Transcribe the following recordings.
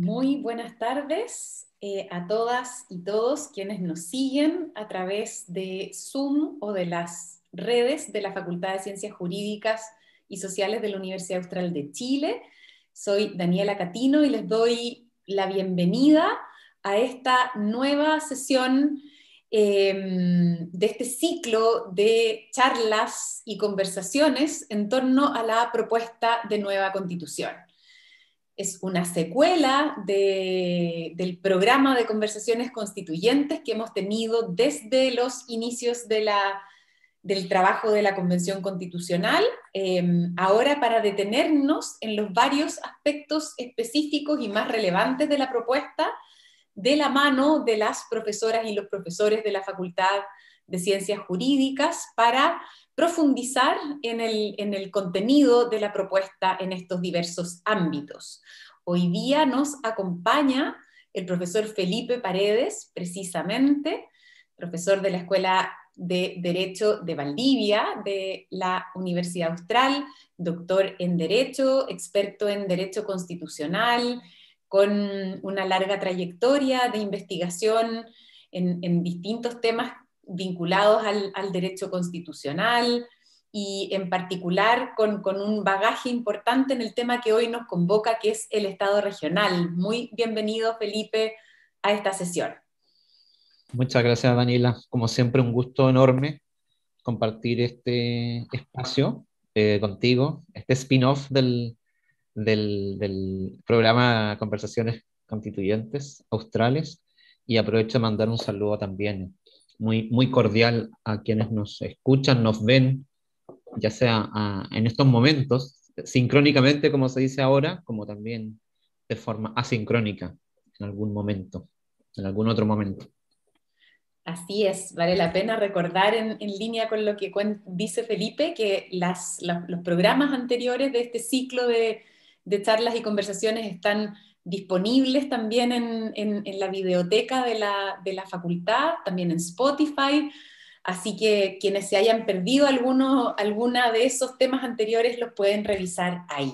Muy buenas tardes eh, a todas y todos quienes nos siguen a través de Zoom o de las redes de la Facultad de Ciencias Jurídicas y Sociales de la Universidad Austral de Chile. Soy Daniela Catino y les doy la bienvenida a esta nueva sesión em, de este ciclo de charlas y conversaciones en torno a la propuesta de nueva constitución es una secuela del programa de conversaciones constituyentes que hemos tenido desde los inicios de la, del trabajo de la Convención Constitucional, em, ahora para detenernos en los varios aspectos específicos y más relevantes de la propuesta, de la mano de las profesoras y los profesores de la Facultad de Ciencias Jurídicas, para profundizar en el, contenido de la propuesta en estos diversos ámbitos. Hoy día nos acompaña el profesor Felipe Paredes, precisamente, profesor de la Escuela de Derecho de Valdivia, de la Universidad Austral, doctor en Derecho, experto en Derecho Constitucional, con una larga trayectoria de investigación en distintos temas vinculados al, derecho constitucional y en particular con, un bagaje importante en el tema que hoy nos convoca, que es el Estado regional. Muy bienvenido, Felipe, a esta sesión. Muchas gracias, Daniela. Como siempre, un gusto enorme compartir este espacio eh, contigo, este spin-off del, del, del, programa Conversaciones Constituyentes Australes. Y aprovecho de mandar un saludo también muy, muy cordial a quienes nos escuchan, nos ven, ya sea en estos momentos, sincrónicamente, como se dice ahora, como también de forma asincrónica en algún momento, en algún otro momento. Así es, vale la pena recordar en, en línea con lo que dice Felipe, que las, los programas anteriores de este ciclo de, de charlas y conversaciones están disponibles también en, la biblioteca de la, facultad, también en Spotify. Así que quienes se hayan perdido alguno, alguna de esos temas anteriores los pueden revisar ahí.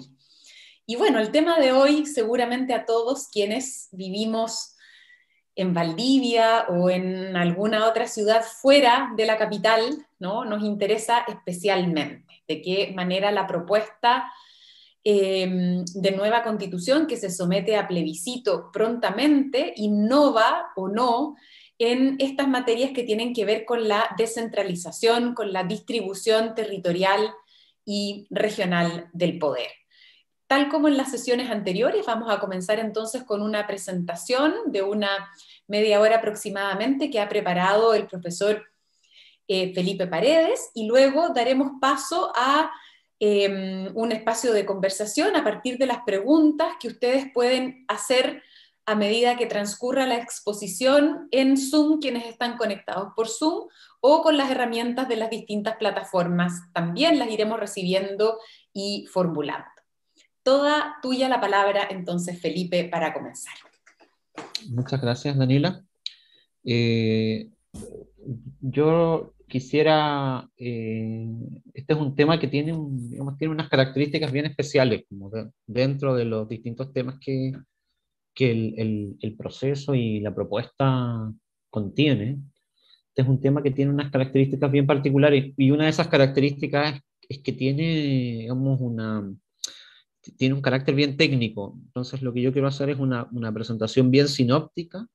Y bueno, el tema de hoy seguramente a todos quienes vivimos en Valdivia o en alguna otra ciudad fuera de la capital, ¿no? nos interesa especialmente de qué manera la propuesta Em, de nueva constitución que se somete a plebiscito prontamente innova o no en estas materias que tienen que ver con la descentralización, con la distribución territorial y regional del poder. Tal como en las sesiones anteriores, vamos a comenzar entonces con una presentación de una media hora aproximadamente que ha preparado el profesor eh, Felipe Paredes y luego daremos paso a Em, un espacio de conversación a partir de las preguntas que ustedes pueden hacer a medida que transcurra la exposición en Zoom, quienes están conectados por Zoom, o con las herramientas de las distintas plataformas. También las iremos recibiendo y formulando. Toda tuya la palabra, entonces, Felipe, para comenzar. Muchas gracias, Daniela. Eh, yo quisiera, eh, este es un tema que tiene, digamos, tiene unas características bien especiales, dentro de los distintos temas que, que el, el, proceso y la propuesta contiene. Este es un tema que tiene unas características bien particulares y una de esas características es, que tiene, digamos, una, tiene un carácter bien técnico. Entonces lo que yo quiero hacer es una, una presentación bien sinóptica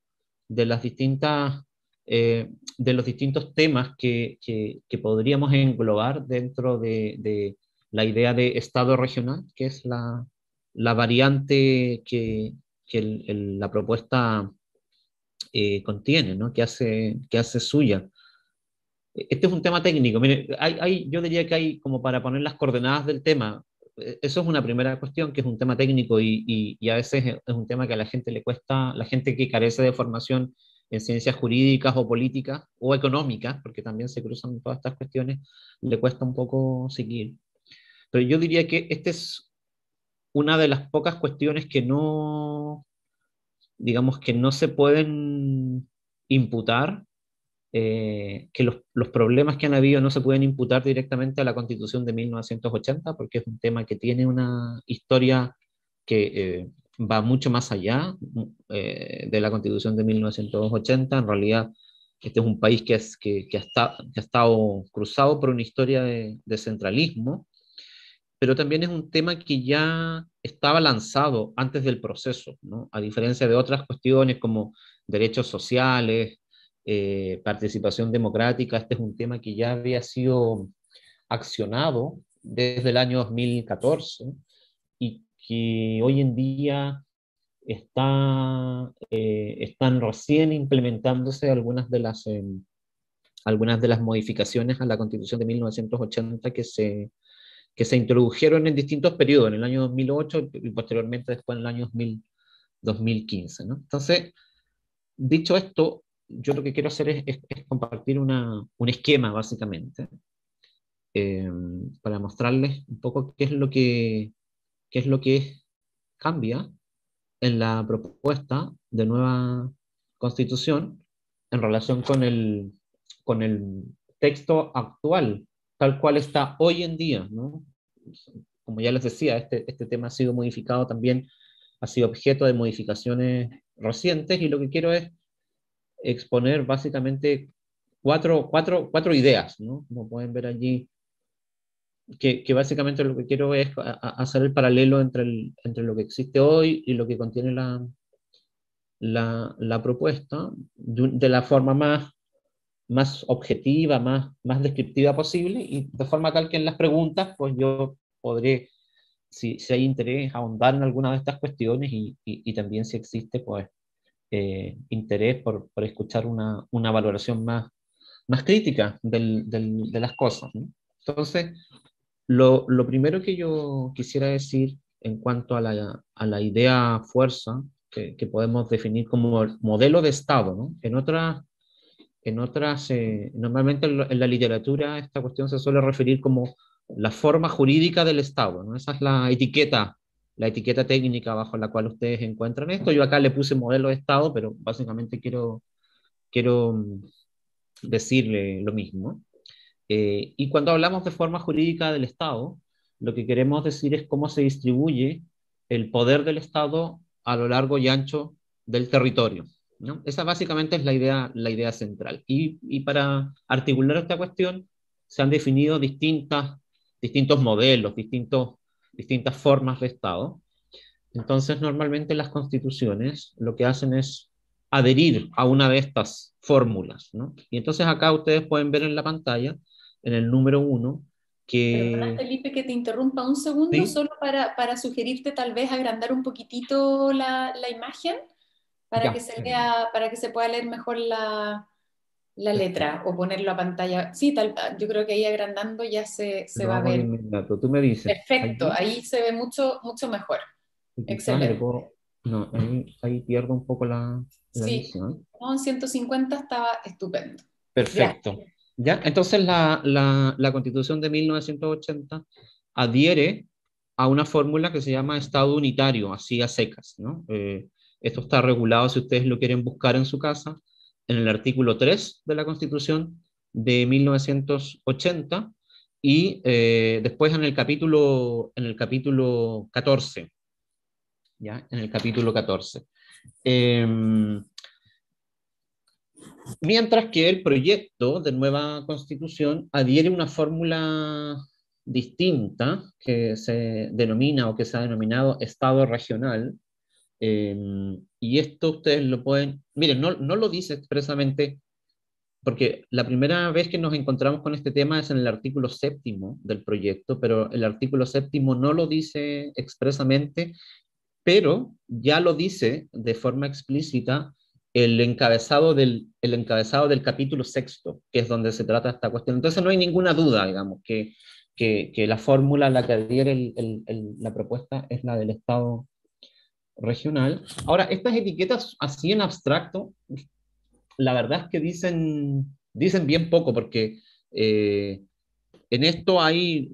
de las distintas eh, de los distintos temas que, que, podríamos englobar dentro de, de, la idea de Estado regional, que es la, la variante que, que la propuesta eh, contiene, ¿no? que, hace, que hace suya. Este es un tema técnico. Mire, hay, hay, yo diría que hay, como para poner las coordenadas del tema, eh, eso es una primera cuestión, que es un tema técnico y, y, y, a veces es un tema que a la gente le cuesta, la gente que carece de formación en ciencias jurídicas o políticas o económicas, porque también se cruzan todas estas cuestiones, le cuesta un poco seguir. Pero yo diría que esta es una de las pocas cuestiones que no, digamos, que no se pueden imputar, eh, que los, los, problemas que han habido no se pueden imputar directamente a la constitución de 1980, porque es un tema que tiene una historia que, eh, va mucho más allá eh, de la constitución de 1980. En realidad, este es un país que, es, que, que, ha, que ha, estado cruzado por una historia de, de, centralismo, pero también es un tema que ya estaba lanzado antes del proceso, ¿no? a diferencia de otras cuestiones como derechos sociales, eh, participación democrática, este es un tema que ya había sido accionado desde el año 2014 y que hoy en día está, eh, están recién implementándose algunas de, las, eh, algunas de las modificaciones a la Constitución de 1980 que se, que se introdujeron en distintos periodos, en el año 2008 y posteriormente después en el año 2000, 2015. ¿no? Entonces, dicho esto, yo lo que quiero hacer es, es, compartir una, un esquema, básicamente, eh, para mostrarles un poco qué es lo que, qué es lo que cambia en la propuesta de nueva constitución en relación con el, con el texto actual, tal cual está hoy en día. ¿no? Como ya les decía, este, este tema ha sido modificado también, ha sido objeto de modificaciones recientes y lo que quiero es exponer básicamente cuatro, cuatro, cuatro ideas, ¿no? Como pueden ver allí, que, que, básicamente lo que quiero es hacer el paralelo entre, el, entre lo que existe hoy y lo que contiene la, la, la propuesta de, de, la forma más, más objetiva, más, más descriptiva posible y de forma tal que en las preguntas pues yo podré, si, si hay interés, ahondar en alguna de estas cuestiones y, y, y también si existe pues eh, interés por, por, escuchar una, una valoración más, más crítica del, del, de las cosas. ¿no? Entonces, lo, lo, primero que yo quisiera decir en cuanto a la, a la idea fuerza, que, que, podemos definir como modelo de Estado, ¿no? en otras, en otras eh, normalmente en la literatura esta cuestión se suele referir como la forma jurídica del Estado, ¿no? esa es la etiqueta la etiqueta técnica bajo la cual ustedes encuentran esto. Yo acá le puse modelo de Estado, pero básicamente quiero, quiero mm, decirle lo mismo. Eh, y cuando hablamos de forma jurídica del Estado, lo que queremos decir es cómo se distribuye el poder del Estado a lo largo y ancho del territorio. Esa básicamente es la idea, la idea central. Y, para articular esta cuestión se han definido distintas, distintos modelos, distintos distintas formas de Estado. Entonces, normalmente las constituciones lo que hacen es adherir a una de estas fórmulas. Y entonces acá ustedes pueden ver en la pantalla, en el número uno, que... Perdona, Felipe, que te interrumpa un segundo, ¿Sí? solo para, para, sugerirte tal vez agrandar un poquitito la, la imagen, para ya, que, se lea, para que se pueda leer mejor la, la letra o ponerlo a pantalla. Sí, tal, yo creo que ahí agrandando ya se, se va a ver. Tú me dices. Perfecto, ahí, ahí se ve mucho, mucho mejor. Excelente. Puedo, no, ahí, ahí, pierdo un poco la, la sí, visión. No, en 150 estaba estupendo. Perfecto. Ya, ¿Ya? entonces la, la, constitución de 1980 adhiere a una fórmula que se llama Estado unitario, así a secas. ¿no? Eh, esto está regulado si ustedes lo quieren buscar en su casa en el artículo 3 de la Constitución de 1980 y eh, después en el capítulo, en el capítulo 14. ¿ya? En el capítulo 14. Eh, mientras que el proyecto de nueva constitución adhiere una fórmula distinta que se denomina o que se ha denominado Estado regional, eh, y esto ustedes lo pueden, miren, no, no lo dice expresamente, porque la primera vez que nos encontramos con este tema es en el artículo séptimo del proyecto, pero el artículo séptimo no lo dice expresamente, pero ya lo dice de forma explícita el encabezado del, el encabezado del capítulo sexto, que es donde se trata esta cuestión. Entonces no hay ninguna duda, digamos, que, que, la fórmula a la que adhiere el, la propuesta es la del Estado regional. Ahora, estas etiquetas así en abstracto, la verdad es que dicen, dicen bien poco, porque eh, en esto hay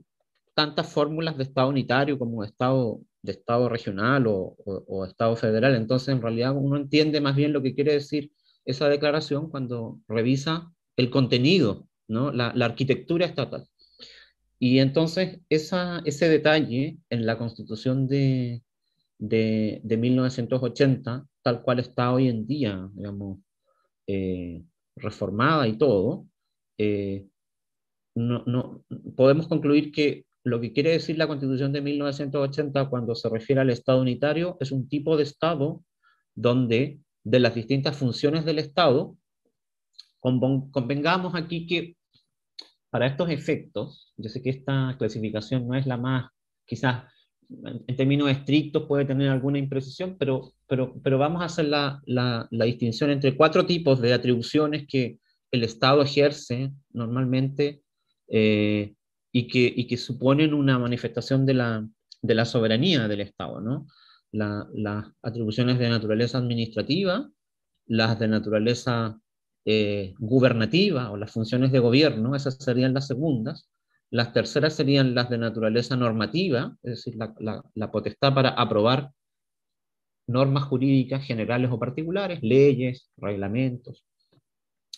tantas fórmulas de Estado unitario como Estado, de estado regional o, o, Estado federal. Entonces, en realidad, uno entiende más bien lo que quiere decir esa declaración cuando revisa el contenido, ¿no? la, la arquitectura estatal. Y entonces, esa, ese detalle en la constitución de, de, de 1980, tal cual está hoy en día, digamos, eh, reformada y todo, eh, no, no, podemos concluir que lo que quiere decir la Constitución de 1980 cuando se refiere al Estado unitario es un tipo de Estado donde de las distintas funciones del Estado, convengamos aquí que para estos efectos, yo sé que esta clasificación no es la más, quizás en términos estrictos puede tener alguna imprecisión, pero, pero, pero vamos a hacer la, la, la, distinción entre cuatro tipos de atribuciones que el Estado ejerce normalmente eh, y, que, y que suponen una manifestación de la, la soberanía del Estado, ¿no? las atribuciones de naturaleza administrativa, las de naturaleza eh, gubernativa o las funciones de gobierno, esas serían las segundas, las terceras serían las de naturaleza normativa, es decir, la, potestad para aprobar normas jurídicas generales o particulares, leyes, reglamentos,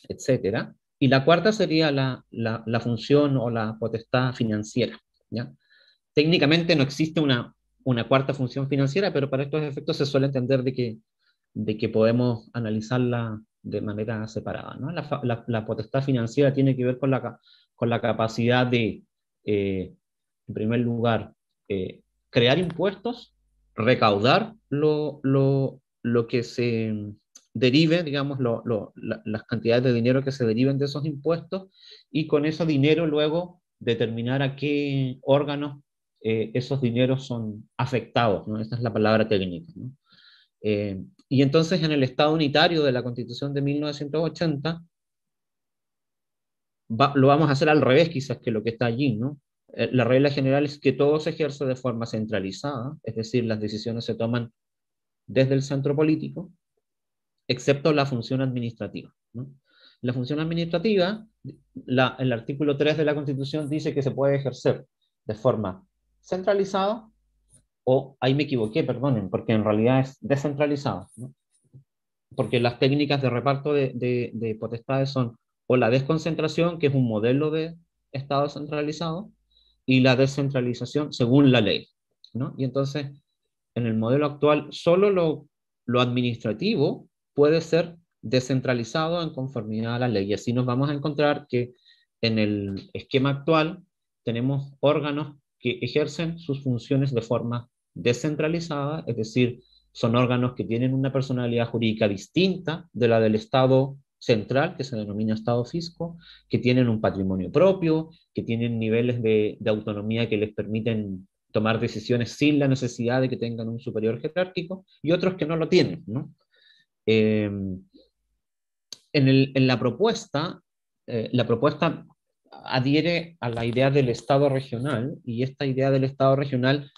etc. Y la cuarta sería la, función o la potestad financiera. ¿ya? Técnicamente no existe una, una cuarta función financiera, pero para estos efectos se suele entender de que, de que podemos analizarla de manera separada. ¿no? La, la, potestad financiera tiene que ver con la, con la capacidad de, eh, en primer lugar, eh, crear impuestos, recaudar lo, lo, lo, que se derive, digamos, las cantidades de dinero que se deriven de esos impuestos, y con ese dinero luego determinar a qué órganos eh, esos dineros son afectados, ¿no? Esa es la palabra técnica. ¿no? y entonces en el Estado unitario de la Constitución de 1980, lo vamos a hacer al revés quizás que lo que está allí, ¿no? Eh, la regla general es que todo se ejerce de forma centralizada, es decir, las decisiones se toman desde el centro político, excepto la función administrativa. ¿no? La función administrativa, la, el artículo 3 de la Constitución dice que se puede ejercer de forma centralizada o, ahí me equivoqué, perdonen, porque en realidad es descentralizada. ¿no? Porque las técnicas de reparto de, de, de potestades son o la desconcentración, que es un modelo de Estado centralizado, y la descentralización según la ley. ¿no? Y entonces, en el modelo actual, solo lo, lo administrativo puede ser descentralizado en conformidad a la ley. Y así nos vamos a encontrar que en el esquema actual tenemos órganos que ejercen sus funciones de forma descentralizada, es decir, son órganos que tienen una personalidad jurídica distinta de la del Estado central, que se denomina Estado fisco, que tienen un patrimonio propio, que tienen niveles de, autonomía que les permiten tomar decisiones sin la necesidad de que tengan un superior jerárquico, y otros que no lo tienen. Em, en, la propuesta, eh, la propuesta adhiere a la idea del Estado regional, y esta idea del Estado regional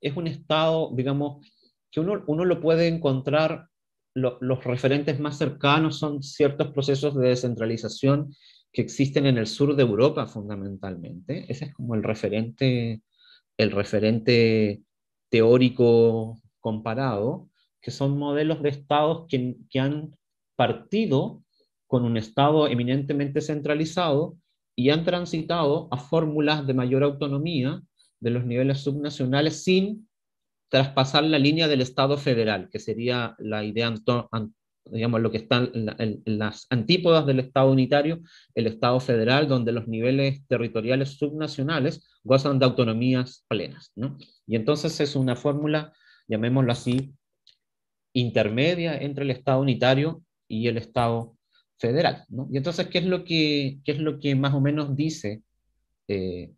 es un Estado, digamos, que uno, uno lo puede encontrar los referentes más cercanos son ciertos procesos de descentralización que existen en el sur de Europa fundamentalmente. Ese es como el referente, el referente teórico comparado, que son modelos de estados que, que han partido con un estado eminentemente centralizado y han transitado a fórmulas de mayor autonomía de los niveles subnacionales sin traspasar la línea del Estado federal, que sería la idea, digamos, lo que está en, las antípodas del Estado unitario, el Estado federal, donde los niveles territoriales subnacionales gozan de autonomías plenas. ¿no? Y entonces es una fórmula, llamémoslo así, intermedia entre el Estado unitario y el Estado federal. ¿no? Y entonces, ¿qué es lo que, qué es lo que más o menos dice eh,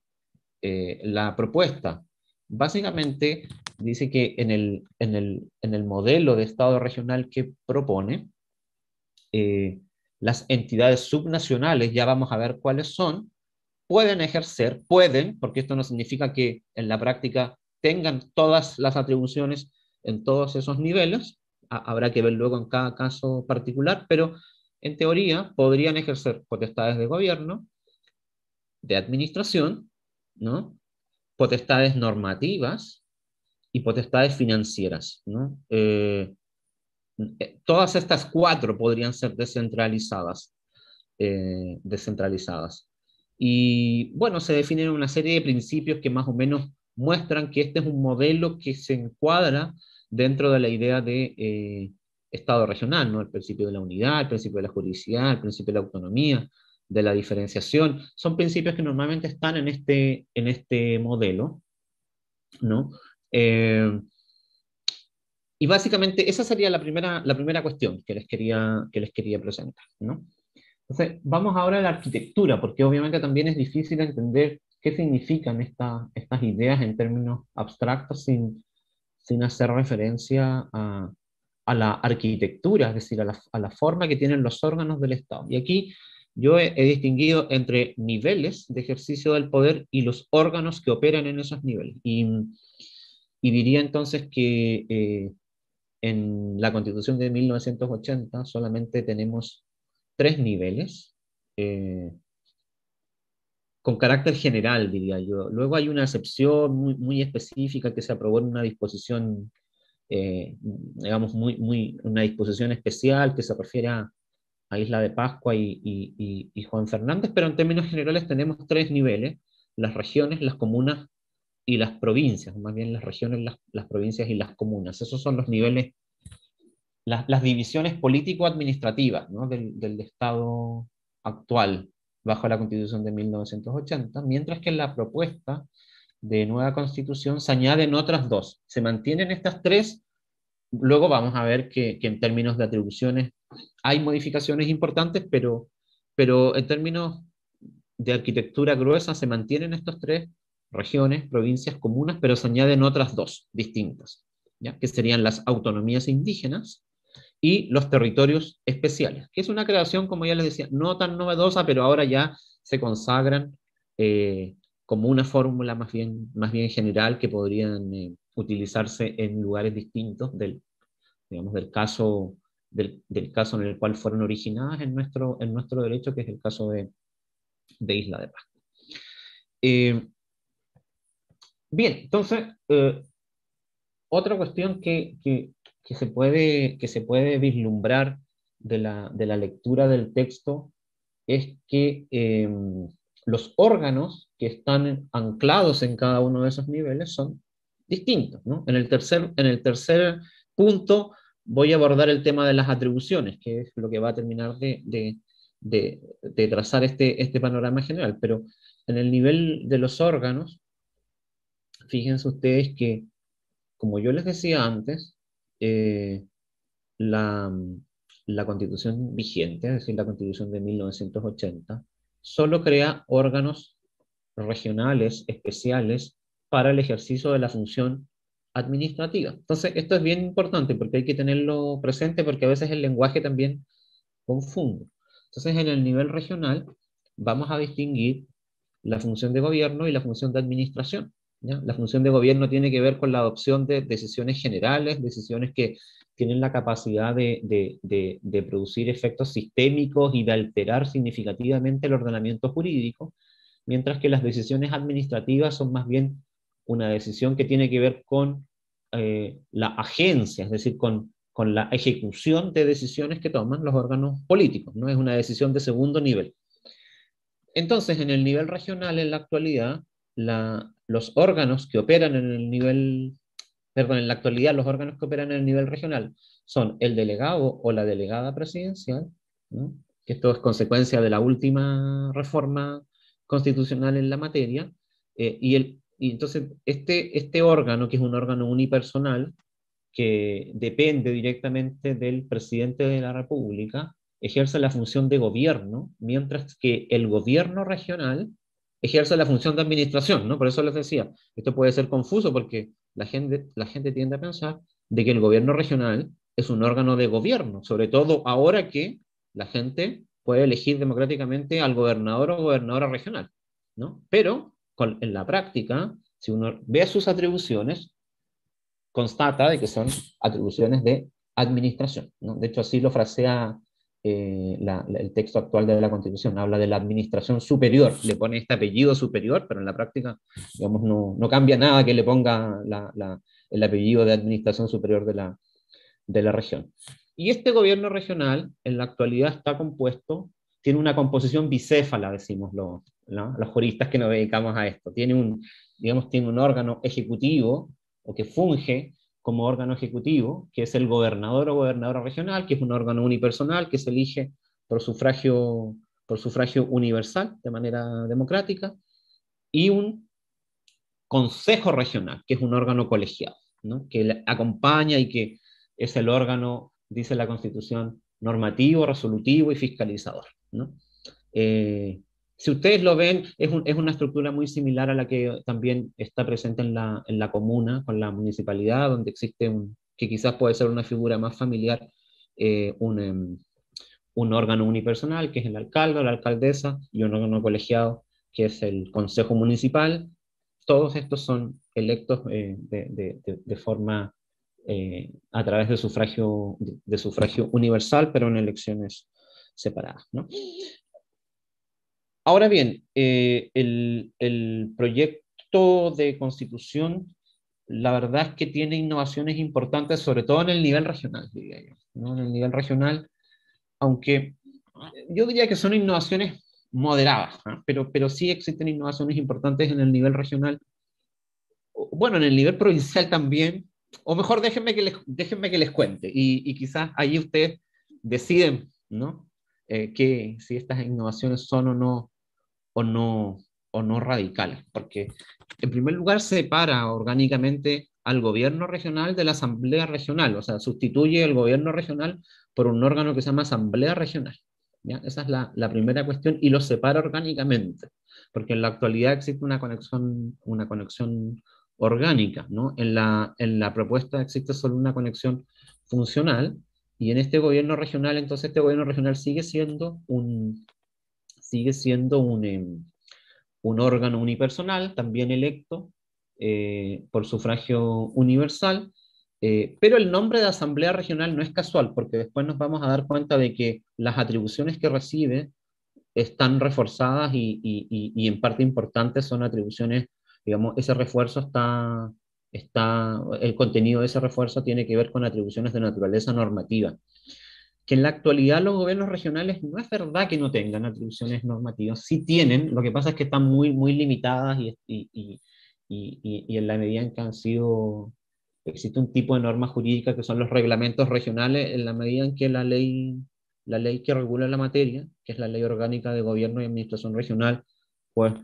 eh, la propuesta? Básicamente dice que en el, en el, en el modelo de Estado regional que propone, eh, las entidades subnacionales, ya vamos a ver cuáles son, pueden ejercer, pueden, porque esto no significa que en la práctica tengan todas las atribuciones en todos esos niveles, habrá que ver luego en cada caso particular, pero en teoría podrían ejercer potestades de gobierno, de administración, ¿no? potestades normativas y potestades financieras. ¿no? Eh, eh, todas estas cuatro podrían ser descentralizadas. Eh, descentralizadas. Y bueno, se definen una serie de principios que más o menos muestran que este es un modelo que se encuadra dentro de la idea de eh, Estado regional, ¿no? el principio de la unidad, el principio de la juridicidad, el principio de la autonomía, de la diferenciación, son principios que normalmente están en este, en este modelo, ¿no? Eh, y básicamente esa sería la primera, la primera cuestión que les quería, que les quería presentar, ¿no? Entonces, vamos ahora a la arquitectura, porque obviamente también es difícil entender qué significan estas ideas en términos abstractos sin, sin hacer referencia a, la arquitectura, es decir, a la, forma que tienen los órganos del Estado. Y aquí yo he, distinguido entre niveles de ejercicio del poder y los órganos que operan en esos niveles. Y, y diría entonces que eh, en la Constitución de 1980 solamente tenemos tres niveles, eh, con carácter general, diría yo. Luego hay una excepción muy, específica que se aprobó en una disposición, eh, digamos, muy, muy, una disposición especial que se refiere a, a Isla de Pascua y, Juan Fernández, pero en términos generales tenemos tres niveles, las regiones, las comunas y las provincias, más bien las regiones, las, provincias y las comunas. Esos son los niveles, las, divisiones político-administrativas del, Estado actual bajo la Constitución de 1980, mientras que en la propuesta de nueva Constitución se añaden otras dos. Se mantienen estas tres, luego vamos a ver que, en términos de atribuciones hay modificaciones importantes, pero, pero en términos de arquitectura gruesa se mantienen estas tres regiones, provincias, comunas, pero se añaden otras dos distintas, ¿ya? que serían las autonomías indígenas y los territorios especiales, que es una creación, como ya les decía, no tan novedosa, pero ahora ya se consagran eh, como una fórmula más bien, más bien general que podrían eh, utilizarse en lugares distintos del, digamos, del caso del, caso en el cual fueron originadas en nuestro, en nuestro derecho, que es el caso de, de Isla de Pascua. Eh, bien, entonces, otra cuestión que, que, se puede, que se puede vislumbrar de la, de la lectura del texto es que eh, los órganos que están anclados en cada uno de esos niveles son distintos. ¿no? En, el tercer, en el tercer punto voy a abordar el tema de las atribuciones, que es lo que va a terminar de, de, de, trazar este, este panorama general. Pero en el nivel de los órganos, fíjense ustedes que, como yo les decía antes, eh, la, la constitución vigente, es decir, la constitución de 1980, solo crea órganos regionales especiales para el ejercicio de la función administrativa. Entonces, esto es bien importante porque hay que tenerlo presente porque a veces el lenguaje también confunde. Entonces, en el nivel regional vamos a distinguir la función de gobierno y la función de administración. La función de gobierno tiene que ver con la adopción de decisiones generales, decisiones que tienen la capacidad de, producir efectos sistémicos y de alterar significativamente el ordenamiento jurídico, mientras que las decisiones administrativas son más bien una decisión que tiene que ver con eh, la agencia, es decir, con, con la ejecución de decisiones que toman los órganos políticos, ¿no? Es una decisión de segundo nivel. Entonces, en el nivel regional, en la actualidad, los órganos que operan en el nivel, perdón, en la actualidad, los órganos que operan en el nivel regional son el delegado o la delegada presidencial, que esto es consecuencia de la última reforma constitucional en la materia, eh, y el y entonces este, este órgano, que es un órgano unipersonal, que depende directamente del presidente de la República, ejerce la función de gobierno, mientras que el gobierno regional ejerce la función de administración, ¿no? Por eso les decía, esto puede ser confuso porque la gente, la gente tiende a pensar de que el gobierno regional es un órgano de gobierno, sobre todo ahora que la gente puede elegir democráticamente al gobernador o gobernadora regional, ¿no? Pero en la práctica, si uno ve sus atribuciones, constata de que son atribuciones de administración. De hecho, así lo frasea eh, el texto actual de la Constitución. Habla de la administración superior, le pone este apellido superior, pero en la práctica, digamos, no, no cambia nada que le ponga el apellido de administración superior de la, de la región. Y este gobierno regional, en la actualidad, está compuesto tiene una composición bicéfala, decimos los, los juristas que nos dedicamos a esto. Tiene un, digamos, tiene un órgano ejecutivo o que funge como órgano ejecutivo, que es el gobernador o gobernadora regional, que es un órgano unipersonal que se elige por sufragio, por sufragio universal, de manera democrática, y un consejo regional, que es un órgano colegiado, ¿no? que acompaña y que es el órgano, dice la Constitución, normativo, resolutivo y fiscalizador. ¿no? Eh, si ustedes lo ven, es, es, una estructura muy similar a la que también está presente en la, en la comuna, con la municipalidad, donde existe un, que quizás puede ser una figura más familiar, eh, un, em, un, órgano unipersonal, que es el alcalde o la alcaldesa, y un órgano colegiado, que es el consejo municipal. Todos estos son electos eh, de, de, de, forma eh, a través de sufragio, de, sufragio universal, pero en elecciones separadas. ¿no? Ahora bien, eh, el, proyecto de constitución, la verdad es que tiene innovaciones importantes, sobre todo en el nivel regional, diría yo. En el nivel regional, aunque yo diría que son innovaciones moderadas, pero, pero sí existen innovaciones importantes en el nivel regional. Bueno, en el nivel provincial también, o mejor déjenme que les, déjenme que les cuente, y, quizás ahí ustedes deciden, ¿no? Eh, que si estas innovaciones son o no o no, o no radicales, porque en primer lugar separa orgánicamente al gobierno regional de la asamblea regional, o sea, sustituye el gobierno regional por un órgano que se llama asamblea regional. ¿ya? Esa es la, la, primera cuestión y lo separa orgánicamente, porque en la actualidad existe una conexión, una conexión orgánica, ¿no? En la, en la propuesta existe solo una conexión funcional y en este gobierno regional, entonces este gobierno regional sigue siendo un, sigue siendo un, em, un órgano unipersonal, también electo eh, por sufragio universal, eh, pero el nombre de Asamblea Regional no es casual, porque después nos vamos a dar cuenta de que las atribuciones que recibe están reforzadas y, y, y en parte importantes son atribuciones, digamos, ese refuerzo está, está, el contenido de ese refuerzo tiene que ver con atribuciones de naturaleza normativa que en la actualidad los gobiernos regionales no es verdad que no tengan atribuciones normativas, sí tienen, lo que pasa es que están muy, muy limitadas y, y, y, y, en la medida en que han sido, existe un tipo de norma jurídica que son los reglamentos regionales, en la medida en que la ley, la ley que regula la materia, que es la ley orgánica de gobierno y administración regional, pues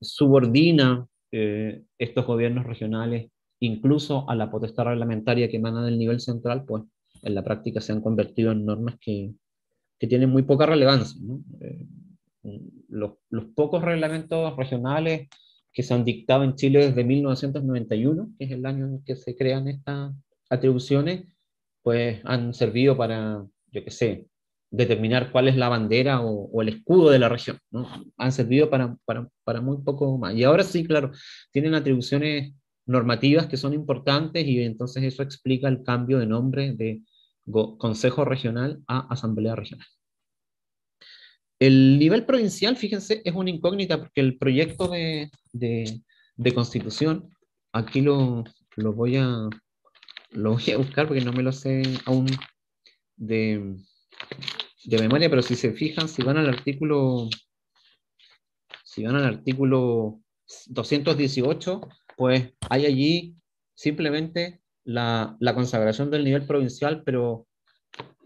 subordina eh, estos gobiernos regionales incluso a la potestad reglamentaria que emana del nivel central, pues en la práctica se han convertido en normas que, que tienen muy poca relevancia. Eh, los, los, pocos reglamentos regionales que se han dictado en Chile desde 1991, que es el año en que se crean estas atribuciones, pues han servido para, yo qué sé, determinar cuál es la bandera o, el escudo de la región. ¿no? Han servido para, para, para, muy poco más. Y ahora sí, claro, tienen atribuciones normativas que son importantes y entonces eso explica el cambio de nombre de Consejo Regional a Asamblea Regional. El nivel provincial, fíjense, es una incógnita porque el proyecto de, de, constitución, aquí lo, lo, voy a, lo voy a buscar porque no me lo sé aún de, de memoria, pero si se fijan, si van al artículo, si van al artículo 218, pues hay allí simplemente la, consagración del nivel provincial, pero,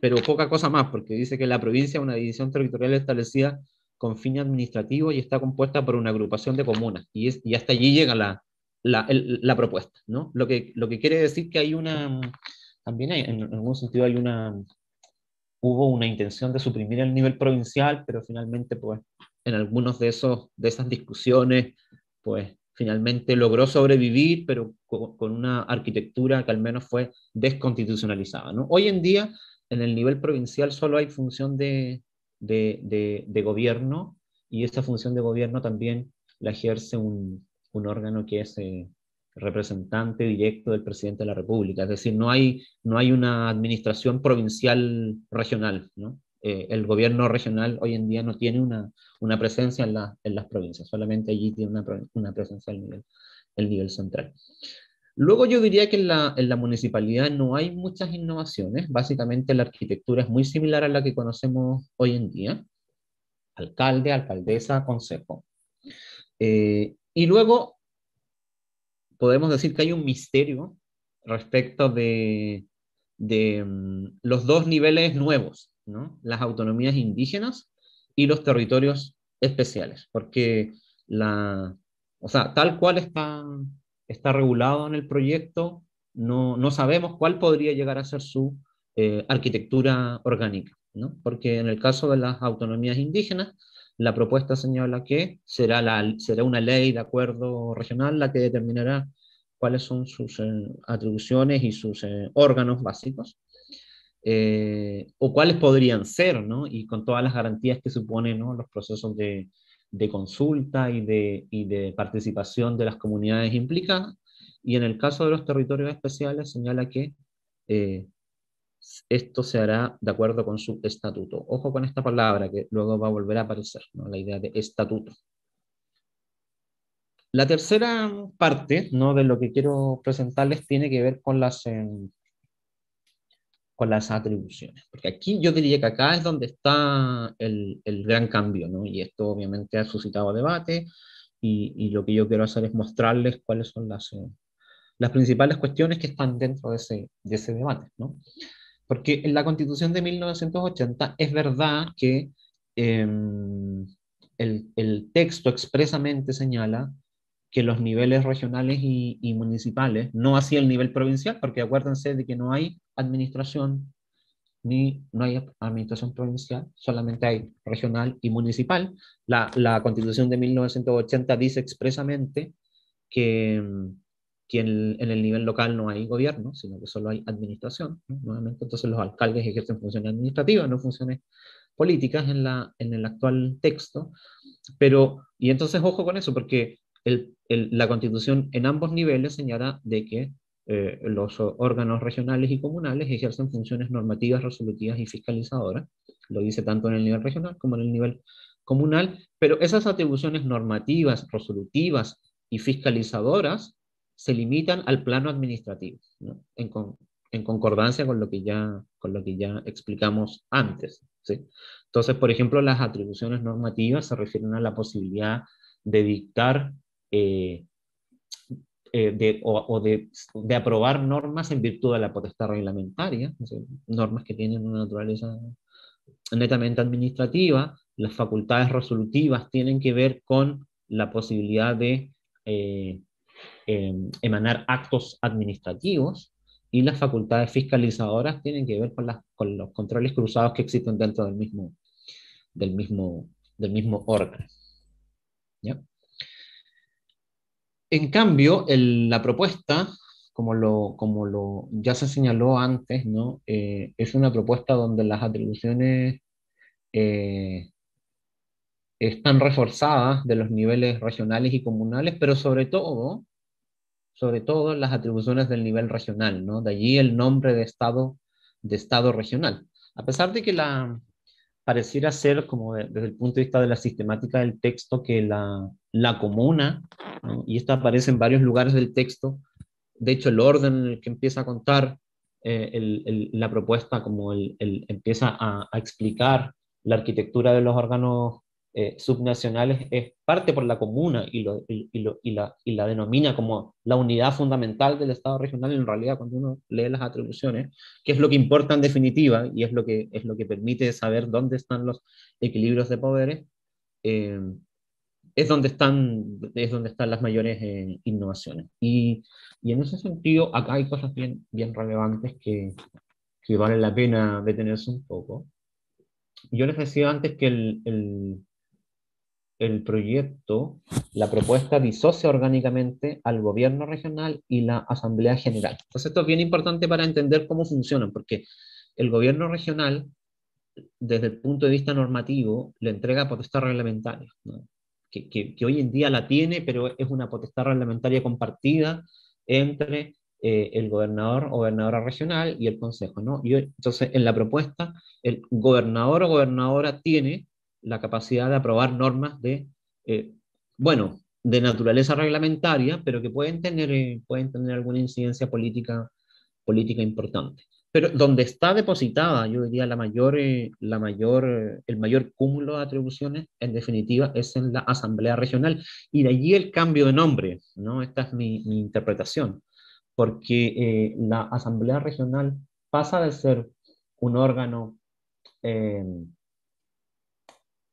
pero poca cosa más, porque dice que la provincia es una división territorial establecida con fin administrativo y está compuesta por una agrupación de comunas, y, es, y hasta allí llega la, la, la, propuesta, ¿no? Lo que, lo que quiere decir que hay una, también hay, en algún sentido hay una, hubo una intención de suprimir el nivel provincial, pero finalmente, pues, en algunos de, esos, de esas discusiones, pues, finalmente logró sobrevivir, pero con, una arquitectura que al menos fue desconstitucionalizada. ¿no? Hoy en día, en el nivel provincial solo hay función de, de, de, gobierno y esa función de gobierno también la ejerce un, un órgano que es eh, representante directo del presidente de la República. Es decir, no hay, no hay una administración provincial regional. ¿no? Eh, el gobierno regional hoy en día no tiene una, una presencia en, la, en, las provincias, solamente allí tiene una, una presencia al nivel, el nivel central. Luego yo diría que en la, en la, municipalidad no hay muchas innovaciones, básicamente la arquitectura es muy similar a la que conocemos hoy en día. alcalde, alcaldesa, consejo. Eh, y luego podemos decir que hay un misterio respecto de, de mm, los dos niveles nuevos, ¿no? las autonomías indígenas y los territorios especiales, porque la, o sea, tal cual está, está regulado en el proyecto, no, no sabemos cuál podría llegar a ser su eh, arquitectura orgánica, ¿no? porque en el caso de las autonomías indígenas, la propuesta señala que será, la, será una ley de acuerdo regional la que determinará cuáles son sus eh, atribuciones y sus eh, órganos básicos, o cuáles podrían ser, ¿no? y con todas las garantías que suponen ¿no? los procesos de, de consulta y de, y de participación de las comunidades implicadas. Y en el caso de los territorios especiales señala que eh, esto se hará de acuerdo con su estatuto. Ojo con esta palabra que luego va a volver a aparecer, ¿no? la idea de estatuto. La tercera parte ¿no? de lo que quiero presentarles tiene que ver con las, em, con las atribuciones. Porque aquí yo diría que acá es donde está el, el gran cambio, ¿no? Y esto obviamente ha suscitado debate y, y, lo que yo quiero hacer es mostrarles cuáles son las, eh, las principales cuestiones que están dentro de ese, de ese debate, ¿no? Porque en la Constitución de 1980 es verdad que eh, el, el texto expresamente señala que los niveles regionales y, y, municipales, no así el nivel provincial, porque acuérdense de que no hay administración ni no hay administración provincial, solamente hay regional y municipal. La, la constitución de 1980 dice expresamente que, que en, el nivel local no hay gobierno, sino que solo hay administración. ¿no? Nuevamente, entonces los alcaldes ejercen funciones administrativas, no funciones políticas en, la, en el actual texto. Pero, y entonces ojo con eso, porque el, la constitución en ambos niveles señala de que eh, los órganos regionales y comunales ejercen funciones normativas, resolutivas y fiscalizadoras. Lo dice tanto en el nivel regional como en el nivel comunal, pero esas atribuciones normativas, resolutivas y fiscalizadoras se limitan al plano administrativo, en, concordancia con lo que ya, con lo que ya explicamos antes. ¿sí? Entonces, por ejemplo, las atribuciones normativas se refieren a la posibilidad de dictar eh, eh, de, o, o de, de, aprobar normas en virtud de la potestad reglamentaria, normas que tienen una naturaleza netamente administrativa, las facultades resolutivas tienen que ver con la posibilidad de eh, eh, emanar actos administrativos y las facultades fiscalizadoras tienen que ver con, las, con los controles cruzados que existen dentro del mismo, del mismo, del mismo órgano. ¿Ya? En cambio, el, la propuesta, como lo, como lo ya se señaló antes, ¿no? Eh, es una propuesta donde las atribuciones eh, están reforzadas de los niveles regionales y comunales, pero sobre todo, sobre todo las atribuciones del nivel regional, ¿no? De allí el nombre de Estado, de Estado regional. A pesar de que la, pareciera ser, como de, desde el punto de vista de la sistemática del texto, que la, la comuna, y esto aparece en varios lugares del texto, de hecho el orden en el que empieza a contar eh, la propuesta, como el, empieza a, explicar la arquitectura de los órganos eh, subnacionales es parte por la comuna y, lo, y la denomina como la unidad fundamental del Estado regional, en realidad cuando uno lee las atribuciones, que es lo que importa en definitiva y es lo que, es lo que permite saber dónde están los equilibrios de poderes, eh, es, donde están, es donde están las mayores eh, innovaciones. Y, y, en ese sentido, acá hay cosas bien, bien relevantes que, que vale la pena detenerse un poco. Yo les decía antes que el, el el proyecto, la propuesta disocia orgánicamente al gobierno regional y la asamblea general. Entonces esto es bien importante para entender cómo funcionan, porque el gobierno regional, desde el punto de vista normativo, le entrega potestad reglamentaria, ¿no? Que, hoy en día la tiene, pero es una potestad reglamentaria compartida entre eh, el gobernador o gobernadora regional y el consejo. ¿no? Y entonces en la propuesta, el gobernador o gobernadora tiene la capacidad de aprobar normas de, eh, bueno, de naturaleza reglamentaria, pero que pueden tener, eh, pueden tener alguna incidencia política, política importante. Pero donde está depositada, yo diría, la mayor, eh, la mayor, el mayor cúmulo de atribuciones, en definitiva, es en la Asamblea Regional. Y de allí el cambio de nombre, ¿no? Esta es mi, mi interpretación, porque eh, la Asamblea Regional pasa de ser un órgano eh,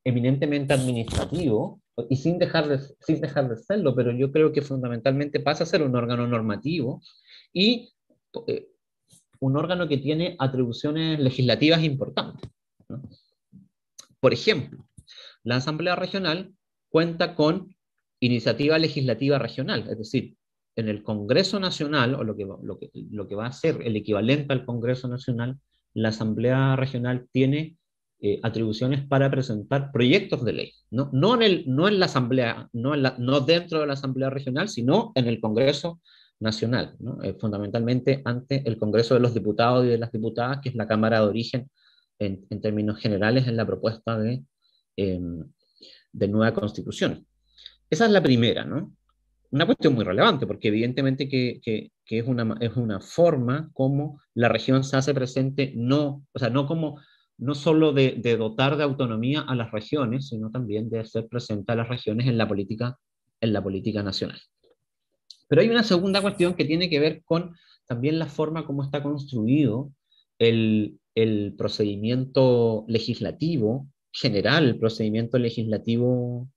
eminentemente administrativo, y sin dejar, de, sin dejar de serlo, pero yo creo que fundamentalmente pasa a ser un órgano normativo y eh, un órgano que tiene atribuciones legislativas importantes. Por ejemplo, la Asamblea Regional cuenta con iniciativa legislativa regional, es decir, en el Congreso Nacional, o lo que, lo que, lo que va a ser el equivalente al Congreso Nacional, la Asamblea Regional tiene eh, atribuciones para presentar proyectos de ley, no, no, en, el, no en la Asamblea, no, en la, no dentro de la Asamblea Regional, sino en el Congreso Nacional, ¿no? Eh, fundamentalmente ante el Congreso de los Diputados y de las Diputadas, que es la Cámara de Origen en, en términos generales en la propuesta de, eh, de nueva Constitución. Esa es la primera, ¿no? Una cuestión muy relevante, porque evidentemente que, que, es, una, es una forma como la región se hace presente, no, o sea, no como no solo de, dotar de autonomía a las regiones, sino también de hacer presente a las regiones en la política, en la política nacional. Pero hay una segunda cuestión que tiene que ver con también la forma como está construido el, el procedimiento legislativo general, el procedimiento legislativo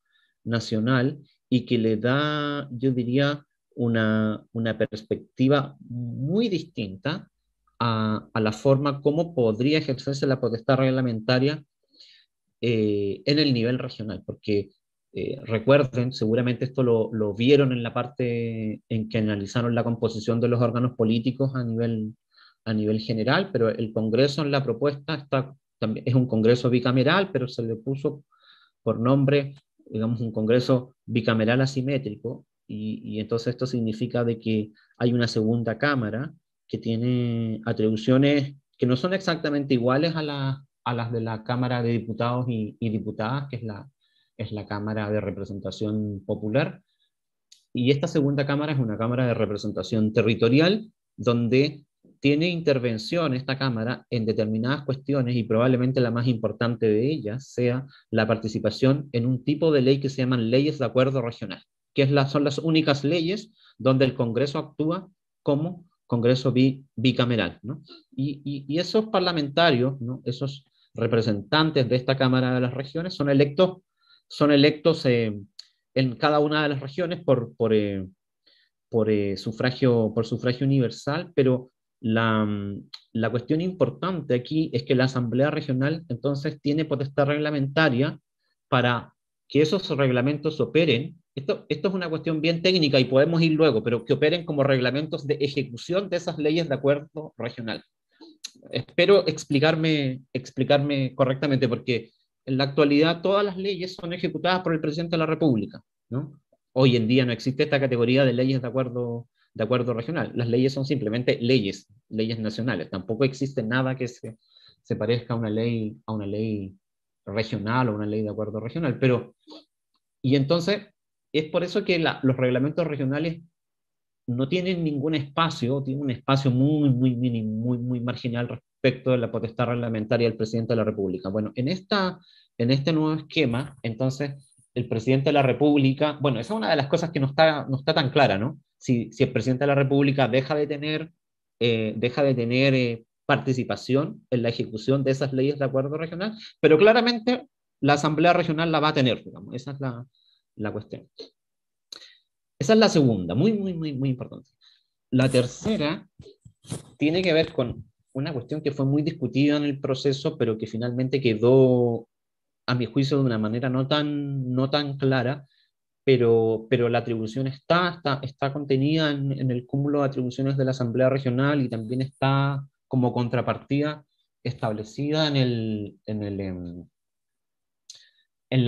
nacional, y que le da, yo diría, una, una perspectiva muy distinta a, la forma como podría ejercerse la potestad reglamentaria eh, en el nivel regional, porque eh, recuerden, seguramente esto lo, vieron en la parte en que analizaron la composición de los órganos políticos a nivel, a nivel general, pero el Congreso en la propuesta está, también, es un Congreso bicameral, pero se le puso por nombre, digamos, un Congreso bicameral asimétrico, y, y entonces esto significa de que hay una segunda Cámara que tiene atribuciones que no son exactamente iguales a, a las de la Cámara de Diputados y, Diputadas, que es la, es la Cámara de Representación Popular. Y esta segunda Cámara es una Cámara de Representación Territorial, donde tiene intervención esta Cámara en determinadas cuestiones y probablemente la más importante de ellas sea la participación en un tipo de ley que se llaman leyes de acuerdo regional, que es son las únicas leyes donde el Congreso actúa como Congreso bicameral. ¿no? Y, esos parlamentarios, esos representantes de esta Cámara de las Regiones son electos, son electos eh, en cada una de las regiones por, por, eh, por, eh, sufragio, por sufragio universal, pero la, la, cuestión importante aquí es que la Asamblea Regional entonces tiene potestad reglamentaria para que esos reglamentos operen esto, esto es una cuestión bien técnica y podemos ir luego, pero que operen como reglamentos de ejecución de esas leyes de acuerdo regional. Espero explicarme, explicarme correctamente, porque en la actualidad todas las leyes son ejecutadas por el presidente de la República. ¿no? Hoy en día no existe esta categoría de leyes de acuerdo, de acuerdo regional. Las leyes son simplemente leyes, leyes nacionales. Tampoco existe nada que se, se parezca a una ley, a una ley regional o una ley de acuerdo regional. Pero, y entonces, es por eso que los reglamentos regionales no tienen ningún espacio, tienen un espacio muy, muy muy, muy marginal respecto de la potestad reglamentaria del presidente de la República. Bueno, en, esta, en este nuevo esquema, entonces, el presidente de la República, bueno, esa es una de las cosas que no está, no está tan clara, ¿no? Si, si el presidente de la República deja de tener, eh, deja de tener eh, participación en la ejecución de esas leyes de acuerdo regional, pero claramente la Asamblea Regional la va a tener, digamos, esa es la, la cuestión. Esa es la segunda, muy, muy, muy, muy importante. La tercera tiene que ver con una cuestión que fue muy discutida en el proceso, pero que finalmente quedó, a mi juicio, de una manera no tan, no tan clara, pero, pero la atribución está, está, está contenida en, en el cúmulo de atribuciones de la Asamblea Regional y también está como contrapartida establecida en el, en el, em, en,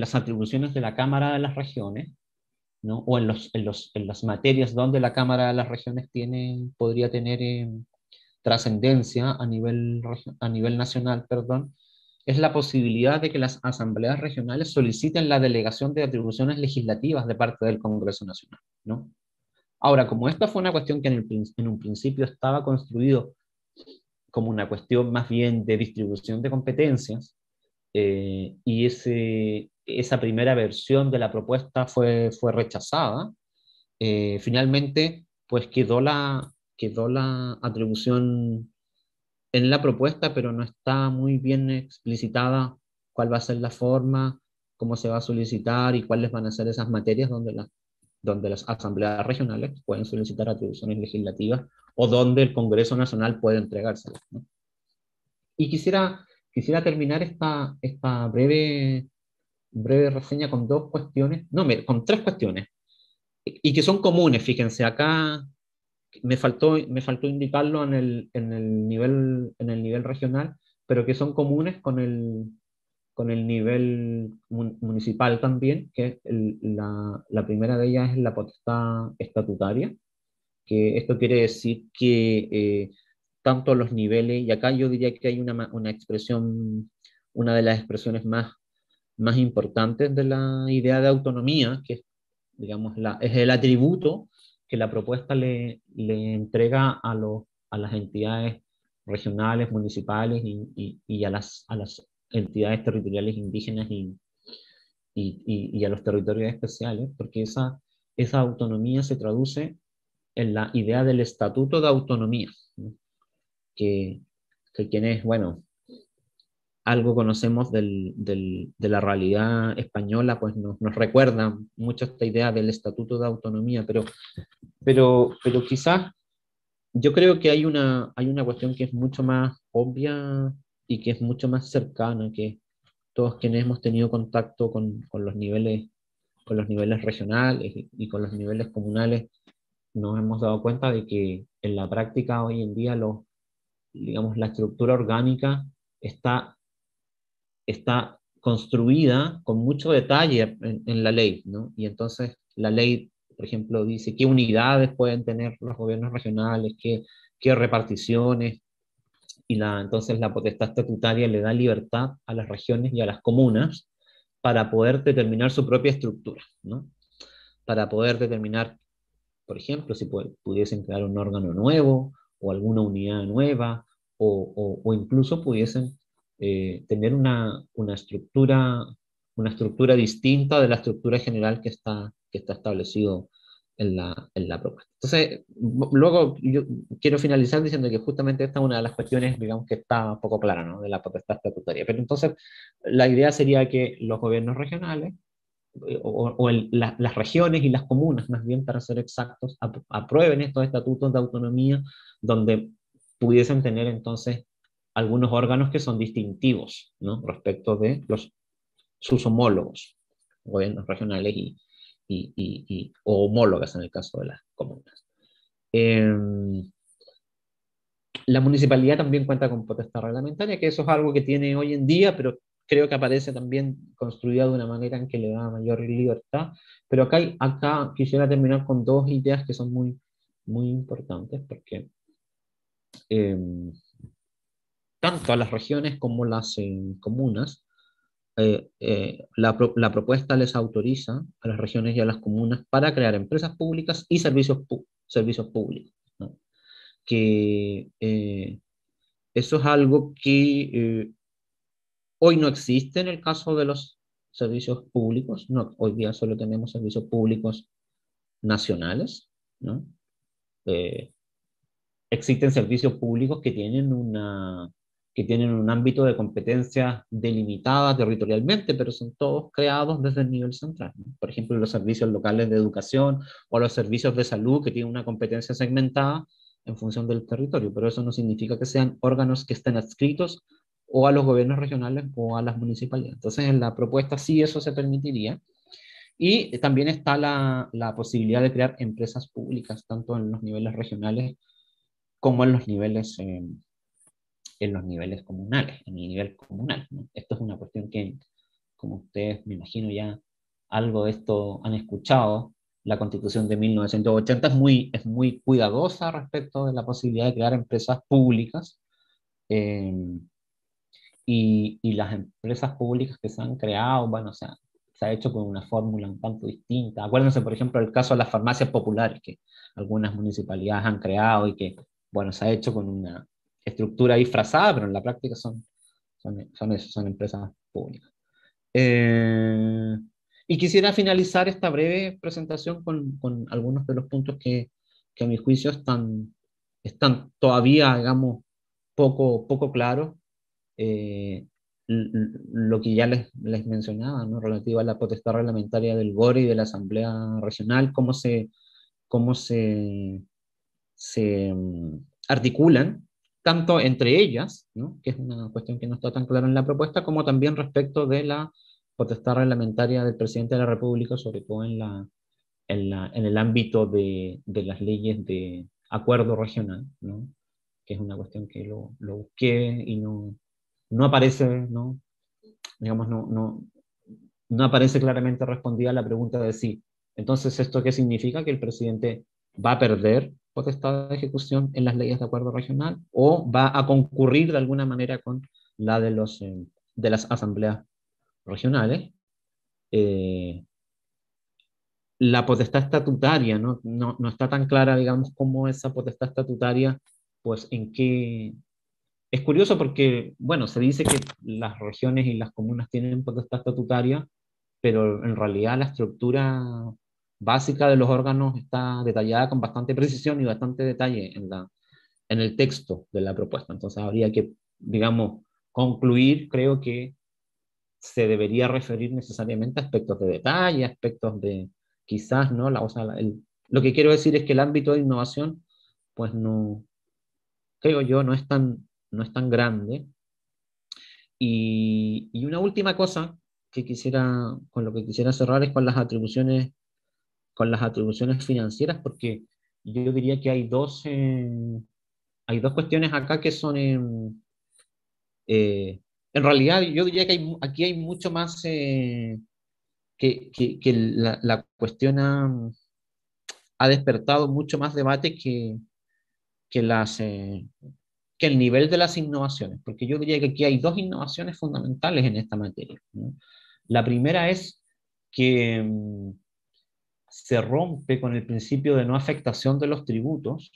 las atribuciones de la Cámara de las Regiones, ¿no? o en, los, en, los, en, las materias donde la Cámara de las Regiones tiene, podría tener eh, trascendencia a nivel, a nivel nacional, perdón, es la posibilidad de que las asambleas regionales soliciten la delegación de atribuciones legislativas de parte del Congreso Nacional. ¿no? Ahora, como esta fue una cuestión que en, el, en un principio estaba construido como una cuestión más bien de distribución de competencias, eh, y ese, esa primera versión de la propuesta fue, fue rechazada, eh, finalmente pues quedó la, quedó la atribución en la propuesta, pero no está muy bien explicitada cuál va a ser la forma, cómo se va a solicitar y cuáles van a ser esas materias donde, la, donde las asambleas regionales pueden solicitar atribuciones legislativas o donde el Congreso Nacional puede entregárselas. Y quisiera, quisiera terminar esta, esta breve, breve reseña con dos cuestiones, no, con tres cuestiones, y que son comunes, fíjense, acá me faltó, me faltó indicarlo en el, en, el nivel, en el nivel regional, pero que son comunes con el, con el nivel municipal también, que la, la, primera de ellas es la potestad estatutaria, que esto quiere decir que eh, tanto los niveles, y acá yo diría que hay una, una expresión, una de las expresiones más, más importantes de la idea de autonomía, que digamos, la, es el atributo que la propuesta le, le entrega a, los, a las entidades regionales, municipales y, y, y a, las, a las entidades territoriales indígenas y, y, y, a los territorios especiales, porque esa, esa autonomía se traduce en la idea del estatuto de autonomía, que, que quienes, bueno, algo conocemos del, del, de la realidad española, pues nos, nos, recuerda mucho esta idea del estatuto de autonomía, pero, pero, pero quizás yo creo que hay una, hay una cuestión que es mucho más obvia y que es mucho más cercana, que todos quienes hemos tenido contacto con, con los niveles con los niveles regionales y con los niveles comunales, nos hemos dado cuenta de que en la práctica hoy en día lo, digamos, la estructura orgánica está, está construida con mucho detalle en, la ley, ¿no? Y entonces la ley, por ejemplo, dice qué unidades pueden tener los gobiernos regionales, qué, qué reparticiones, y la, entonces la potestad estatutaria le da libertad a las regiones y a las comunas para poder determinar su propia estructura, ¿no? para poder determinar, por ejemplo, si pudiesen crear un órgano nuevo o alguna unidad nueva, o, o incluso pudiesen eh, tener una, una, estructura, una estructura distinta de la estructura general que está, que está establecido en la, en la propuesta. Entonces, luego yo quiero finalizar diciendo que justamente esta es una de las cuestiones, digamos, que está un poco clara, ¿no? De la potestad estatutaria. Pero entonces, la idea sería que los gobiernos regionales, eh, o, o el, la, las regiones y las comunas, más bien para ser exactos, aprueben estos estatutos de autonomía donde pudiesen tener entonces algunos órganos que son distintivos, ¿no? Respecto de los, sus homólogos, gobiernos regionales y, y, y, o homólogas en el caso de las comunas. Eh, la municipalidad también cuenta con potestad reglamentaria, que eso es algo que tiene hoy en día, pero creo que aparece también construida de una manera en que le da mayor libertad. Pero acá, acá quisiera terminar con dos ideas que son muy, muy importantes, porque eh, tanto a las regiones como las eh, comunas eh, eh, la, la, propuesta les autoriza a las regiones y a las comunas para crear empresas públicas y servicios, servicios públicos. ¿no? Que eh, eso es algo que eh, hoy no existe en el caso de los servicios públicos. No, hoy día solo tenemos servicios públicos nacionales. ¿no? Existen servicios públicos que tienen una que tienen un ámbito de competencia delimitada territorialmente, pero son todos creados desde el nivel central. Por ejemplo, los servicios locales de educación o los servicios de salud que tienen una competencia segmentada en función del territorio, pero eso no significa que sean órganos que estén adscritos o a los gobiernos regionales o a las municipalidades. Entonces, en la propuesta sí eso se permitiría. Y también está la, posibilidad de crear empresas públicas, tanto en los niveles regionales como en los niveles eh, en los niveles comunales, en el nivel comunal. Esto es una cuestión que, como ustedes me imagino ya algo de esto han escuchado, la constitución de 1980 es muy, es muy cuidadosa respecto de la posibilidad de crear empresas públicas. Eh, y, y, las empresas públicas que se han creado, bueno, o sea, se ha hecho con una fórmula un tanto distinta. Acuérdense, por ejemplo, el caso de las farmacias populares que algunas municipalidades han creado y que, bueno, se ha hecho con una, estructura disfrazada, pero en la práctica son, son, son, son empresas públicas. Eh, y quisiera finalizar esta breve presentación con, con algunos de los puntos que, que, a mi juicio están, están todavía, digamos, poco, poco claros. Eh, lo que ya les, les mencionaba, ¿no? relativo a la potestad reglamentaria del GORE y de la Asamblea Regional, cómo se, cómo se, se mm, articulan, tanto entre ellas, ¿no? que es una cuestión que no está tan clara en la propuesta, como también respecto de la potestad reglamentaria del presidente de la República, sobre todo en, la, en, la, en el ámbito de, de, las leyes de acuerdo regional, ¿no? que es una cuestión que lo, lo busqué y no, no aparece, ¿no? digamos, no, no, no aparece claramente respondida la pregunta de sí. Entonces, ¿esto qué significa? Que el presidente va a perder potestad de ejecución en las leyes de acuerdo regional o va a concurrir de alguna manera con la de, los, eh, de las asambleas regionales. Eh, la potestad estatutaria ¿no? No, no, está tan clara, digamos, cómo esa potestad estatutaria, pues en qué... Es curioso porque, bueno, se dice que las regiones y las comunas tienen potestad estatutaria, pero en realidad la estructura básica de los órganos está detallada con bastante precisión y bastante detalle en, la, en el texto de la propuesta. Entonces habría que, digamos, concluir, creo que se debería referir necesariamente a aspectos de detalle, aspectos de quizás, ¿no? La, o sea, el, lo que quiero decir es que el ámbito de innovación, pues no, creo yo, no es tan, no es tan grande. Y, y una última cosa que quisiera, con lo que quisiera cerrar es con las atribuciones, con las atribuciones financieras, porque yo diría que hay dos, eh, hay dos cuestiones acá que son, eh, en realidad yo diría que hay, aquí hay mucho más eh, que, que, que la, la, cuestión ha, ha, despertado mucho más debate que, que, las, eh, que el nivel de las innovaciones, porque yo diría que aquí hay dos innovaciones fundamentales en esta materia. ¿no? La primera es que um, se rompe con el principio de no afectación de los tributos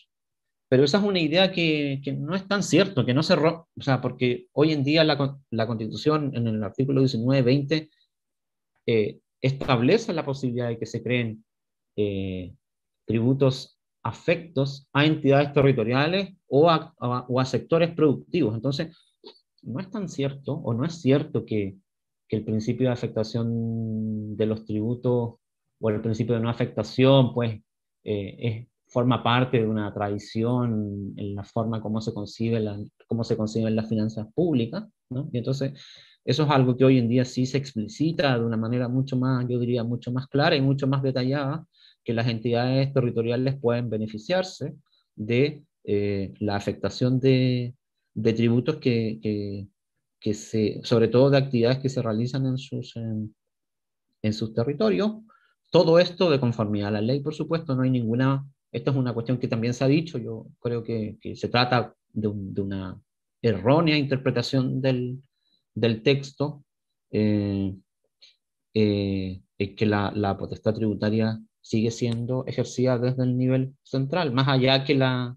pero esa es una idea que, no es tan cierto, que no se... O sea, porque hoy en día la, la Constitución, en el artículo 19-20, eh, establece la posibilidad de que se creen eh, tributos afectos a entidades territoriales o a, a, o a, sectores productivos. Entonces, no es tan cierto, o no es cierto que, que el principio de afectación de los tributos o el principio de no afectación, pues, eh, es forma parte de una tradición en la forma como se concibe la, cómo se conciben las finanzas públicas, ¿no? Y entonces eso es algo que hoy en día sí se explicita de una manera mucho más, yo diría, mucho más clara y mucho más detallada, que las entidades territoriales pueden beneficiarse de eh, la afectación de, de tributos que, que, que, se, sobre todo de actividades que se realizan en sus, en, en sus territorios. Todo esto de conformidad a la ley, por supuesto, no hay ninguna esto es una cuestión que también se ha dicho, yo creo que, se trata de, un, de, una errónea interpretación del, del texto, eh, eh, que la, la, potestad tributaria sigue siendo ejercida desde el nivel central, más allá que, la,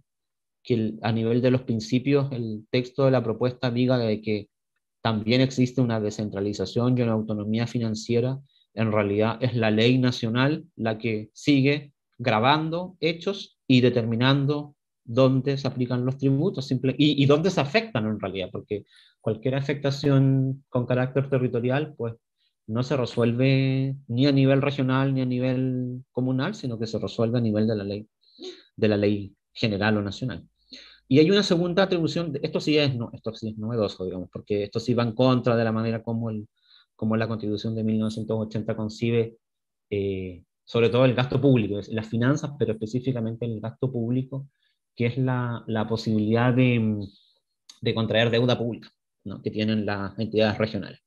que a nivel de los principios el texto de la propuesta diga de que también existe una descentralización y una autonomía financiera, en realidad es la ley nacional la que sigue grabando hechos y determinando dónde se aplican los tributos simple, y, y, dónde se afectan en realidad, porque cualquier afectación con carácter territorial, pues no se resuelve ni a nivel regional ni a nivel comunal, sino que se resuelve a nivel de la ley, de la ley general o nacional. Y hay una segunda atribución, esto sí es, no, esto sí es novedoso, digamos, porque esto sí va en contra de la manera como, el, como la constitución de 1980 concibe eh, sobre todo el gasto público, las finanzas, pero específicamente el gasto público, que es la, la posibilidad de, de, contraer deuda pública ¿no? que tienen las entidades regionales.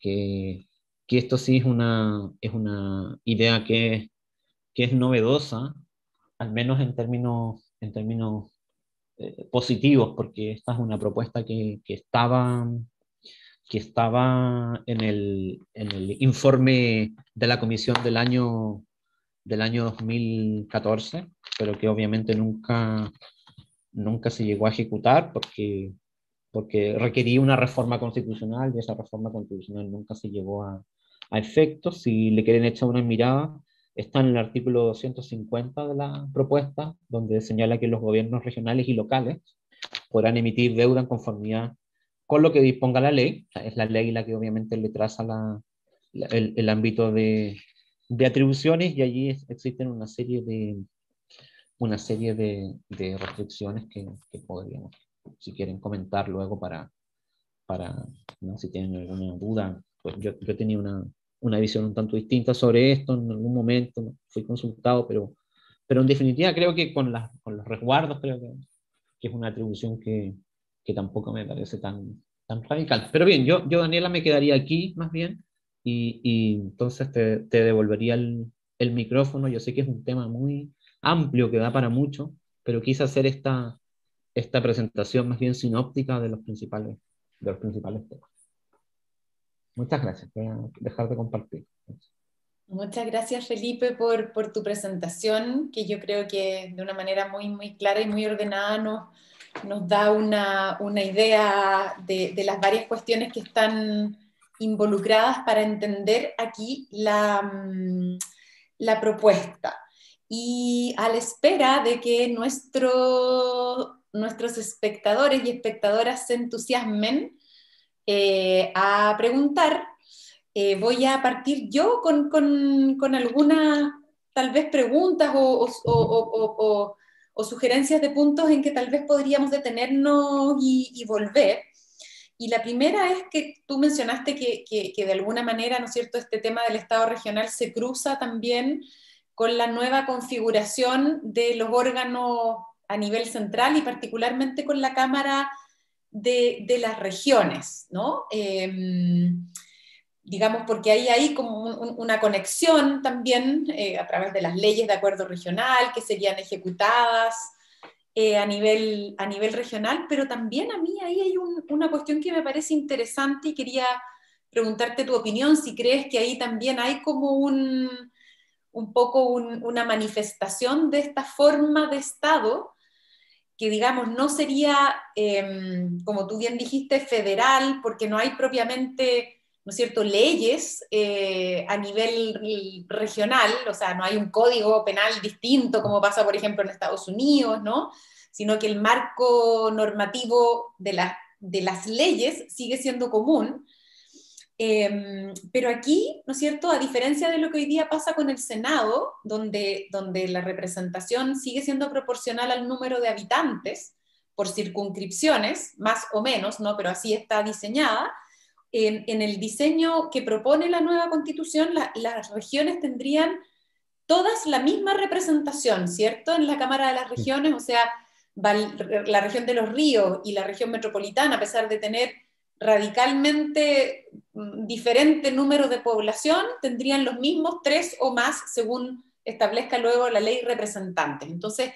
Que, que esto sí es una, es una idea que, que es novedosa, al menos en términos, en términos eh, positivos, porque esta es una propuesta que, que estaba que estaba en el, en el informe de la comisión del año del año 2014, pero que obviamente nunca, nunca se llegó a ejecutar porque, porque requería una reforma constitucional y esa reforma constitucional nunca se llevó a, a efecto. Si le quieren echar una mirada, está en el artículo 250 de la propuesta, donde señala que los gobiernos regionales y locales podrán emitir deuda en conformidad con lo que disponga la ley. Es la ley la que obviamente le traza la, el, el, ámbito de, de, atribuciones y allí existen una serie de, una serie de, de restricciones que, que, podríamos, si quieren comentar luego para, para ¿no? si tienen alguna duda. Pues yo, yo tenía una, una visión un tanto distinta sobre esto en algún momento, fui consultado, pero, pero en definitiva creo que con, las, con los resguardos creo que, que es una atribución que, que, tampoco me parece tan, tan radical. Pero bien, yo, yo Daniela me quedaría aquí más bien y, y entonces te, te devolvería el, el, micrófono. Yo sé que es un tema muy amplio que da para mucho, pero quise hacer esta, esta presentación más bien sinóptica de los principales, de los principales temas. Muchas gracias. Voy a dejar de compartir. Muchas gracias, Felipe, por, por, tu presentación, que yo creo que de una manera muy, muy clara y muy ordenada nos, nos da una, una idea de, de, las varias cuestiones que están involucradas para entender aquí la, mm, la propuesta. Y a la espera de que nuestro, nuestros espectadores y espectadoras se entusiasmen, eh, a preguntar. Eh, voy a partir yo con, con, con algunas, tal vez, preguntas o, o, o, sugerencias de puntos en que tal vez podríamos detenernos y, volver. Y la primera es que tú mencionaste que, que, de alguna manera, ¿no es cierto?, este tema del Estado regional se cruza también con la nueva configuración de los órganos a nivel central y particularmente con la Cámara de, de las regiones, ¿no? Eh, digamos, porque ahí hay como un, una conexión también eh, a través de las leyes de acuerdo regional que serían ejecutadas eh, a, nivel, a nivel regional, pero también a mí ahí hay un, una cuestión que me parece interesante y quería preguntarte tu opinión, si crees que ahí también hay como un, un poco un, una manifestación de esta forma de Estado que digamos no sería, eh, como tú bien dijiste, federal, porque no hay propiamente, ¿no es cierto?, leyes eh, a nivel regional, o sea, no hay un código penal distinto como pasa, por ejemplo, en Estados Unidos, ¿no? Sino que el marco normativo de, la, de las leyes sigue siendo común. Eh, pero aquí, ¿no es cierto?, a diferencia de lo que hoy día pasa con el Senado, donde, donde la representación sigue siendo proporcional al número de habitantes por circunscripciones, más o menos, ¿no? pero así está diseñada, en, en el diseño que propone la nueva constitución, la, las regiones tendrían todas la misma representación, ¿cierto? En la Cámara de las Regiones, o sea, la región de los ríos y la región metropolitana, a pesar de tener radicalmente mm, diferente número de población, tendrían los mismos tres o más según establezca luego la ley representante. Entonces,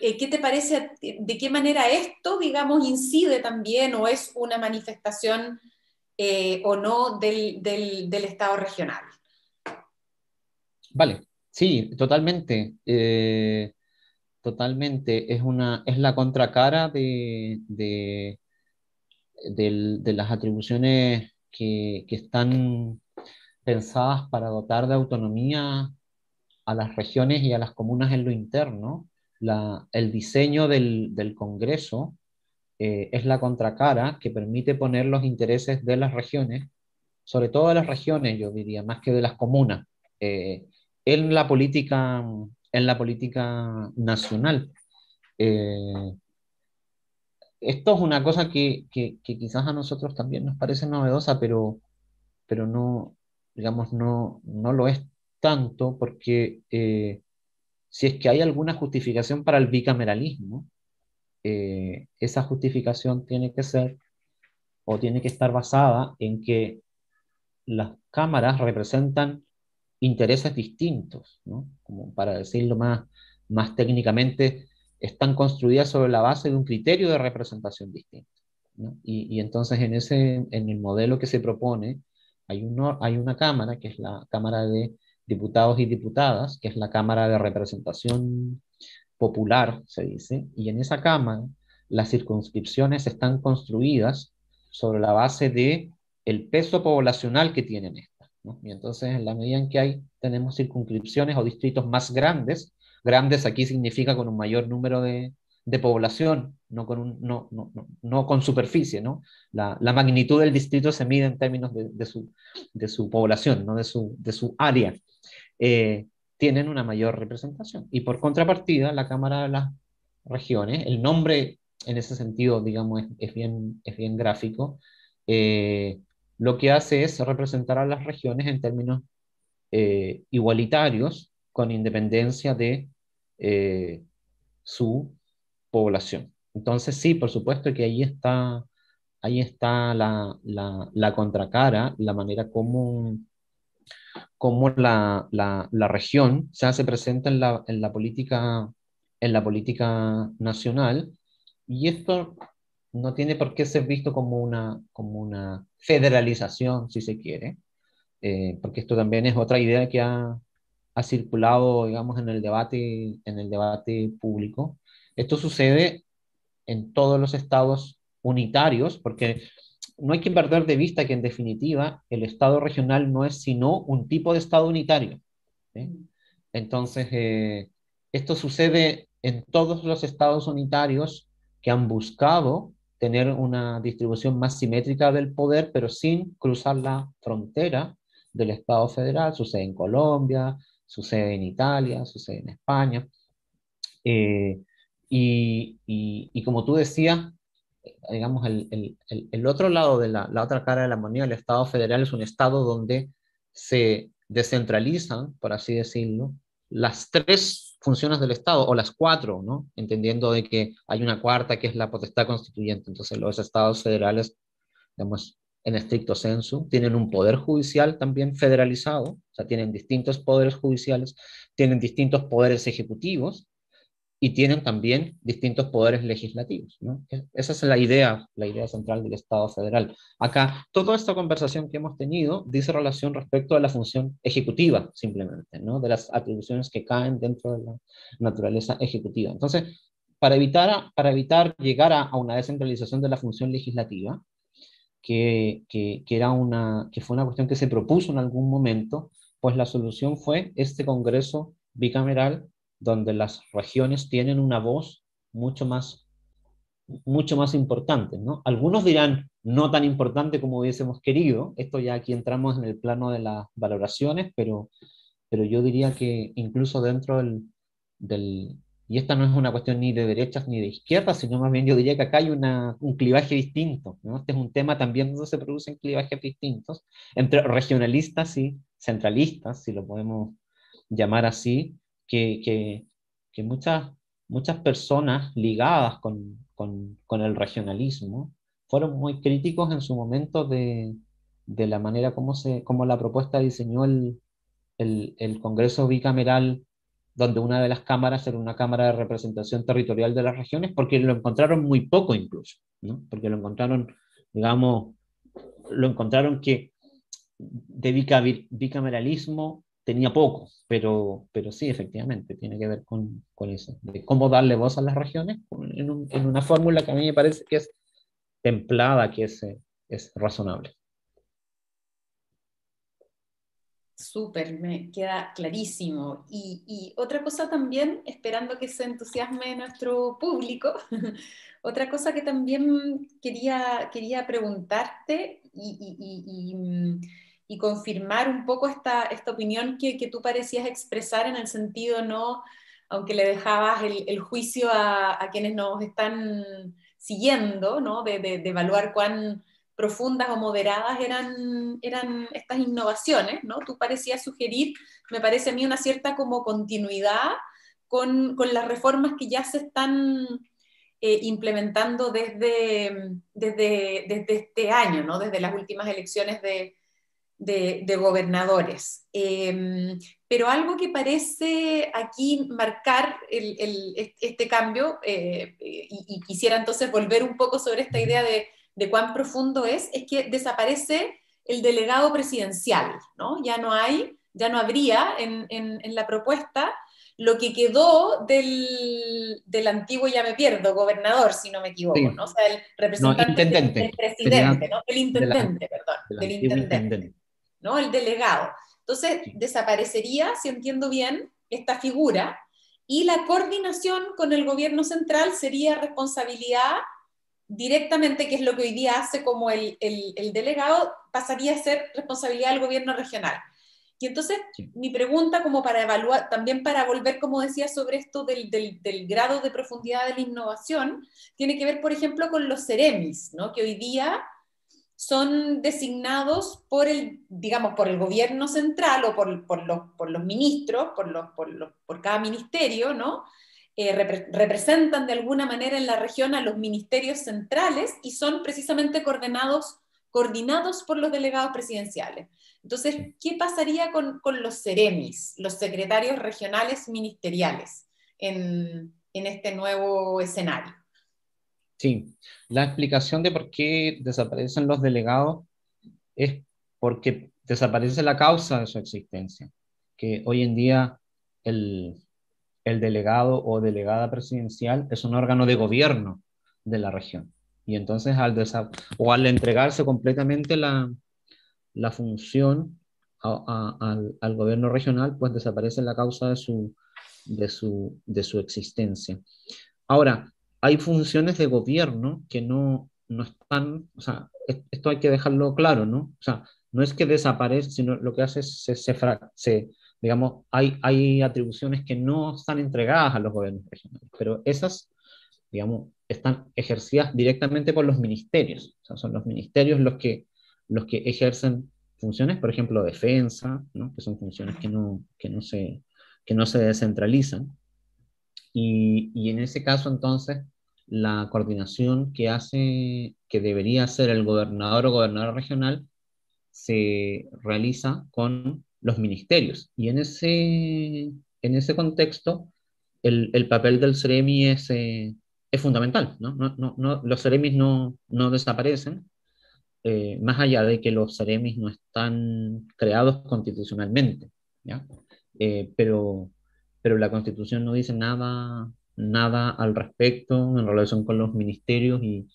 eh, ¿qué te parece? ¿De qué manera esto, digamos, incide también o es una manifestación eh, o no del, del, Estado regional? Vale, sí, totalmente. Eh, totalmente. Es, una, es la contracara de, de de las atribuciones que, que, están pensadas para dotar de autonomía a las regiones y a las comunas en lo interno. La, el diseño del, del Congreso eh, es la contracara que permite poner los intereses de las regiones, sobre todo de las regiones, yo diría, más que de las comunas, eh, en, la política, en la política nacional. Eh, esto es una cosa que, que, que, quizás a nosotros también nos parece novedosa, pero, pero no, digamos, no, no lo es tanto porque si es que hay alguna justificación para el bicameralismo, eh, esa justificación tiene que ser o tiene que estar basada en que las cámaras representan intereses distintos, ¿no? Como para decirlo más, más técnicamente, están construidas sobre la base de un criterio de representación distinto. ¿no? Y, y, entonces en, ese, en el modelo que se propone hay, uno, hay una Cámara, que es la Cámara de Diputados y Diputadas, que es la Cámara de Representación popular, se dice, y en esa Cámara las circunscripciones están construidas sobre la base de el peso poblacional que tienen estas. Y entonces, en la medida en que hay, tenemos circunscripciones o distritos más grandes, grandes aquí significa con un mayor número de, de población, no con, un, no, no, no, con superficie, ¿no? La, la, magnitud del distrito se mide en términos de, de, su, de su, población, no de su, de su área. Eh, tienen una mayor representación. Y por contrapartida, la Cámara de las Regiones, el nombre en ese sentido, digamos, es, bien, es bien gráfico, eh, lo que hace es representar a las regiones en términos eh, igualitarios, con independencia de su población. Entonces, sí, por supuesto que ahí está, ahí está la, la, la contracara, la manera como, como la, la, región se hace presente en la, en la, política, en la política nacional, y esto no tiene por qué ser visto como una, como una federalización, si se quiere, eh, porque esto también es otra idea que ha, ha circulado, digamos, en el debate, en el debate público, esto sucede en todos los estados unitarios, porque no hay que perder de vista que en definitiva el estado regional no es sino un tipo de estado unitario. Entonces, eh, esto sucede en todos los estados unitarios que han buscado tener una distribución más simétrica del poder, pero sin cruzar la frontera del Estado federal. Sucede en Colombia, sucede en Italia, sucede en España. Eh, y, y, como tú decías, digamos, el, el, el, otro lado de la, la, otra cara de la moneda, el Estado federal, es un Estado donde se descentralizan, por así decirlo, las tres funciones del Estado, o las cuatro, ¿no? Entendiendo de que hay una cuarta que es la potestad constituyente. Entonces, los estados federales, digamos, en estricto senso, tienen un poder judicial también federalizado, o sea, tienen distintos poderes judiciales, tienen distintos poderes ejecutivos, y tienen también distintos poderes legislativos. ¿no? Esa es la idea, la idea central del Estado federal. Acá, toda esta conversación que hemos tenido dice relación respecto a la función ejecutiva, simplemente, ¿no? de las atribuciones que caen dentro de la naturaleza ejecutiva. Entonces, para evitar, para evitar llegar a, a una descentralización de la función legislativa, que, que, que, era una, que fue una cuestión que se propuso en algún momento, pues la solución fue este Congreso bicameral donde las regiones tienen una voz mucho más, mucho más importante. ¿no? Algunos dirán no tan importante como hubiésemos querido, esto ya aquí entramos en el plano de las valoraciones, pero, pero yo diría que incluso dentro del, del y esta no es una cuestión ni de derechas ni de izquierdas, sino más bien yo diría que acá hay una, un clivaje distinto. ¿no? Este es un tema también donde se producen clivajes distintos entre regionalistas y centralistas, si lo podemos llamar así, que, que, muchas, muchas personas ligadas con, con, con, el regionalismo fueron muy críticos en su momento de, de la manera como, se, como la propuesta diseñó el, el, el, Congreso bicameral, donde una de las cámaras era una cámara de representación territorial de las regiones, porque lo encontraron muy poco incluso, ¿no? porque lo encontraron, digamos, lo encontraron que de bicameralismo tenía poco, pero, pero sí, efectivamente, tiene que ver con, con eso, de cómo darle voz a las regiones en, un, en, una fórmula que a mí me parece que es templada, que es, es razonable. Súper, me queda clarísimo. Y, y, otra cosa también, esperando que se entusiasme nuestro público, otra cosa que también quería, quería preguntarte y, y mm, y confirmar un poco esta, esta opinión que, que, tú parecías expresar en el sentido, no, aunque le dejabas el, el juicio a, a, quienes nos están siguiendo, ¿no? de, de, evaluar cuán profundas o moderadas eran, eran estas innovaciones, ¿no? Tú parecías sugerir, me parece a mí, una cierta como continuidad con, con las reformas que ya se están eh, implementando desde, desde, desde, este año, ¿no? desde las últimas elecciones de, de, gobernadores. Em, pero algo que parece aquí marcar este cambio, eh, y, quisiera entonces volver un poco sobre esta idea de, cuán profundo es, es que desaparece el delegado presidencial, ¿no? Ya no hay, ya no habría en, la propuesta lo que quedó del, del, antiguo, ya me pierdo, gobernador, si no me equivoco, ¿no? O sea, el representante del presidente, ¿no? El intendente, perdón, del intendente, ¿no? El delegado. Entonces, desaparecería, si entiendo bien, esta figura y la coordinación con el gobierno central sería responsabilidad directamente, que es lo que hoy día hace como el, el, el delegado, pasaría a ser responsabilidad del gobierno regional. Y entonces mi pregunta como para evaluar, también para volver, como decía, sobre esto del, del, del, grado de profundidad de la innovación, tiene que ver, por ejemplo, con los CEREMIS, ¿no? que hoy día son designados por el, digamos, por el gobierno central o por, por, los, por los, ministros, por, los, por, por, cada ministerio, ¿no? Eh, representan de alguna manera en la región a los ministerios centrales y son precisamente coordinados, coordinados por los delegados presidenciales. Entonces, ¿qué pasaría con, con los CEREMIS, los secretarios regionales ministeriales, en, en este nuevo escenario? Sí, la explicación de por qué desaparecen los delegados es porque desaparece la causa de su existencia, que hoy en día el, el delegado o delegada presidencial es un órgano de gobierno de la región. Y entonces al, o al entregarse completamente la, la función al, al, gobierno regional, pues desaparece la causa de su, de su, de su existencia. Ahora, hay funciones de gobierno que no, no están, o sea, esto hay que dejarlo claro, ¿no? O sea, no es que desaparece, sino lo que hace es se, digamos, hay, hay atribuciones que no están entregadas a los gobiernos regionales, pero esas, digamos, están ejercidas directamente por los ministerios. O sea, son los ministerios los que los que ejercen funciones, por ejemplo, defensa, ¿no? que son funciones que no, que no, se, que no se descentralizan. Y, y, en ese caso, entonces, la coordinación que hace, que debería hacer el gobernador o gobernador regional, se realiza con los ministerios. Y en ese, en ese contexto, el, el papel del CEREMI es, eh, es fundamental. ¿no? No, no, no los CEREMIs no, no desaparecen, eh, más allá de que los CEREMIS no están creados constitucionalmente, ¿ya? Eh, pero, pero la constitución no dice nada, nada al respecto en relación con los ministerios y,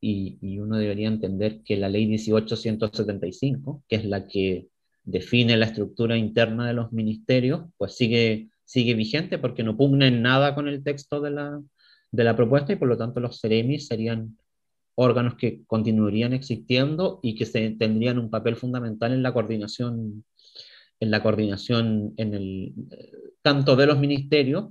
y, y uno debería entender que la ley 1875, que es la que define la estructura interna de los ministerios, pues sigue, sigue vigente porque no pugna en nada con el texto de la, de la propuesta y por lo tanto los CEREMIS serían órganos que continuarían existiendo y que se, tendrían un papel fundamental en la coordinación, en la coordinación en el, tanto de los ministerios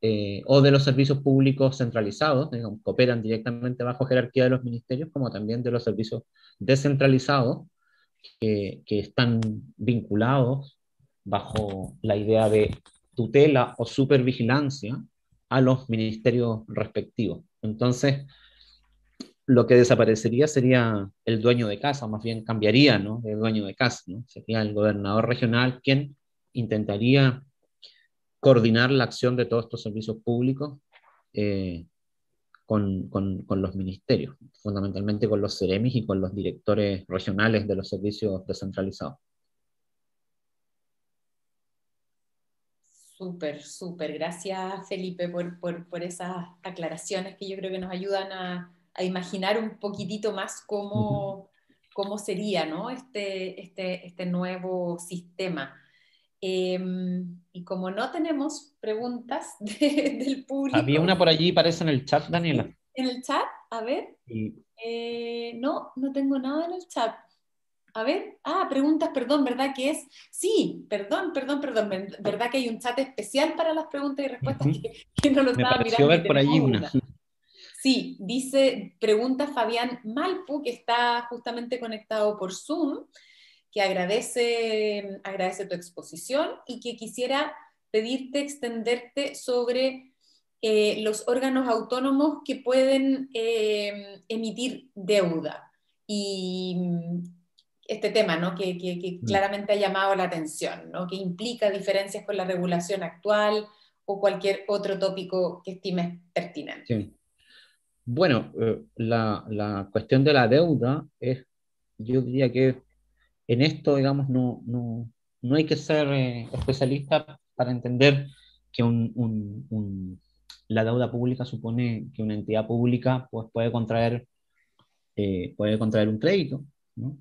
eh, o de los servicios públicos centralizados, digamos, que operan directamente bajo jerarquía de los ministerios, como también de los servicios descentralizados, que, que están vinculados bajo la idea de tutela o supervigilancia a los ministerios respectivos. Entonces, lo que desaparecería sería el dueño de casa, más bien cambiaría, ¿no? El dueño de casa. Sería el gobernador regional quien intentaría coordinar la acción de todos estos servicios públicos eh, con, con, los ministerios, fundamentalmente con los CEREMIS y con los directores regionales de los servicios descentralizados. Súper, súper. Gracias, Felipe, por, por esas aclaraciones que yo creo que nos ayudan a, a imaginar un poquitito más cómo, cómo sería ¿no? este, este, este nuevo sistema. Em, y como no tenemos preguntas del público... Había una por allí, parece en el chat, Daniela. ¿En el chat? A ver. Eh, no, no tengo nada en el chat. A ver, ah, preguntas, perdón, ¿verdad que es? Sí, perdón, perdón, perdón, ¿verdad que hay un chat especial para las preguntas y respuestas que, no lo estaba mirando? ver por allí una. Sí, dice, pregunta Fabián Malpu, que está justamente conectado por Zoom, que agradece, agradece tu exposición y que quisiera pedirte extenderte sobre eh, los órganos autónomos que pueden eh, emitir deuda. Y este tema, ¿no? que, que, que, mm. claramente ha llamado la atención, ¿no? que implica diferencias con la regulación actual o cualquier otro tópico que estimes pertinente. Sí. Bueno, eh, la, la, cuestión de la deuda es, yo diría que en esto, digamos, no, no, no hay que ser eh, especialista para entender que la deuda pública supone que una entidad pública pues, puede, contraer, eh, puede contraer un crédito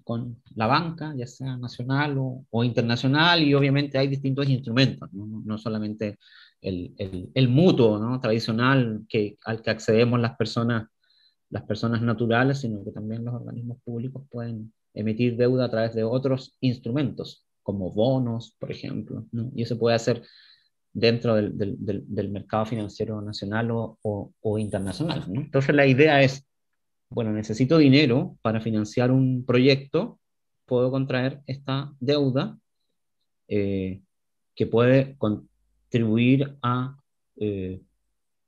con la banca, ya sea nacional o, internacional, y obviamente hay distintos instrumentos, no, solamente el, el, mutuo ¿no? tradicional que, al que accedemos las personas, las personas naturales, sino que también los organismos públicos pueden emitir deuda a través de otros instrumentos, como bonos, por ejemplo, y eso puede hacer dentro del, del, del mercado financiero nacional o, o, internacional. Entonces la idea es bueno, necesito dinero para financiar un proyecto, puedo contraer esta deuda eh, que puede contribuir a eh,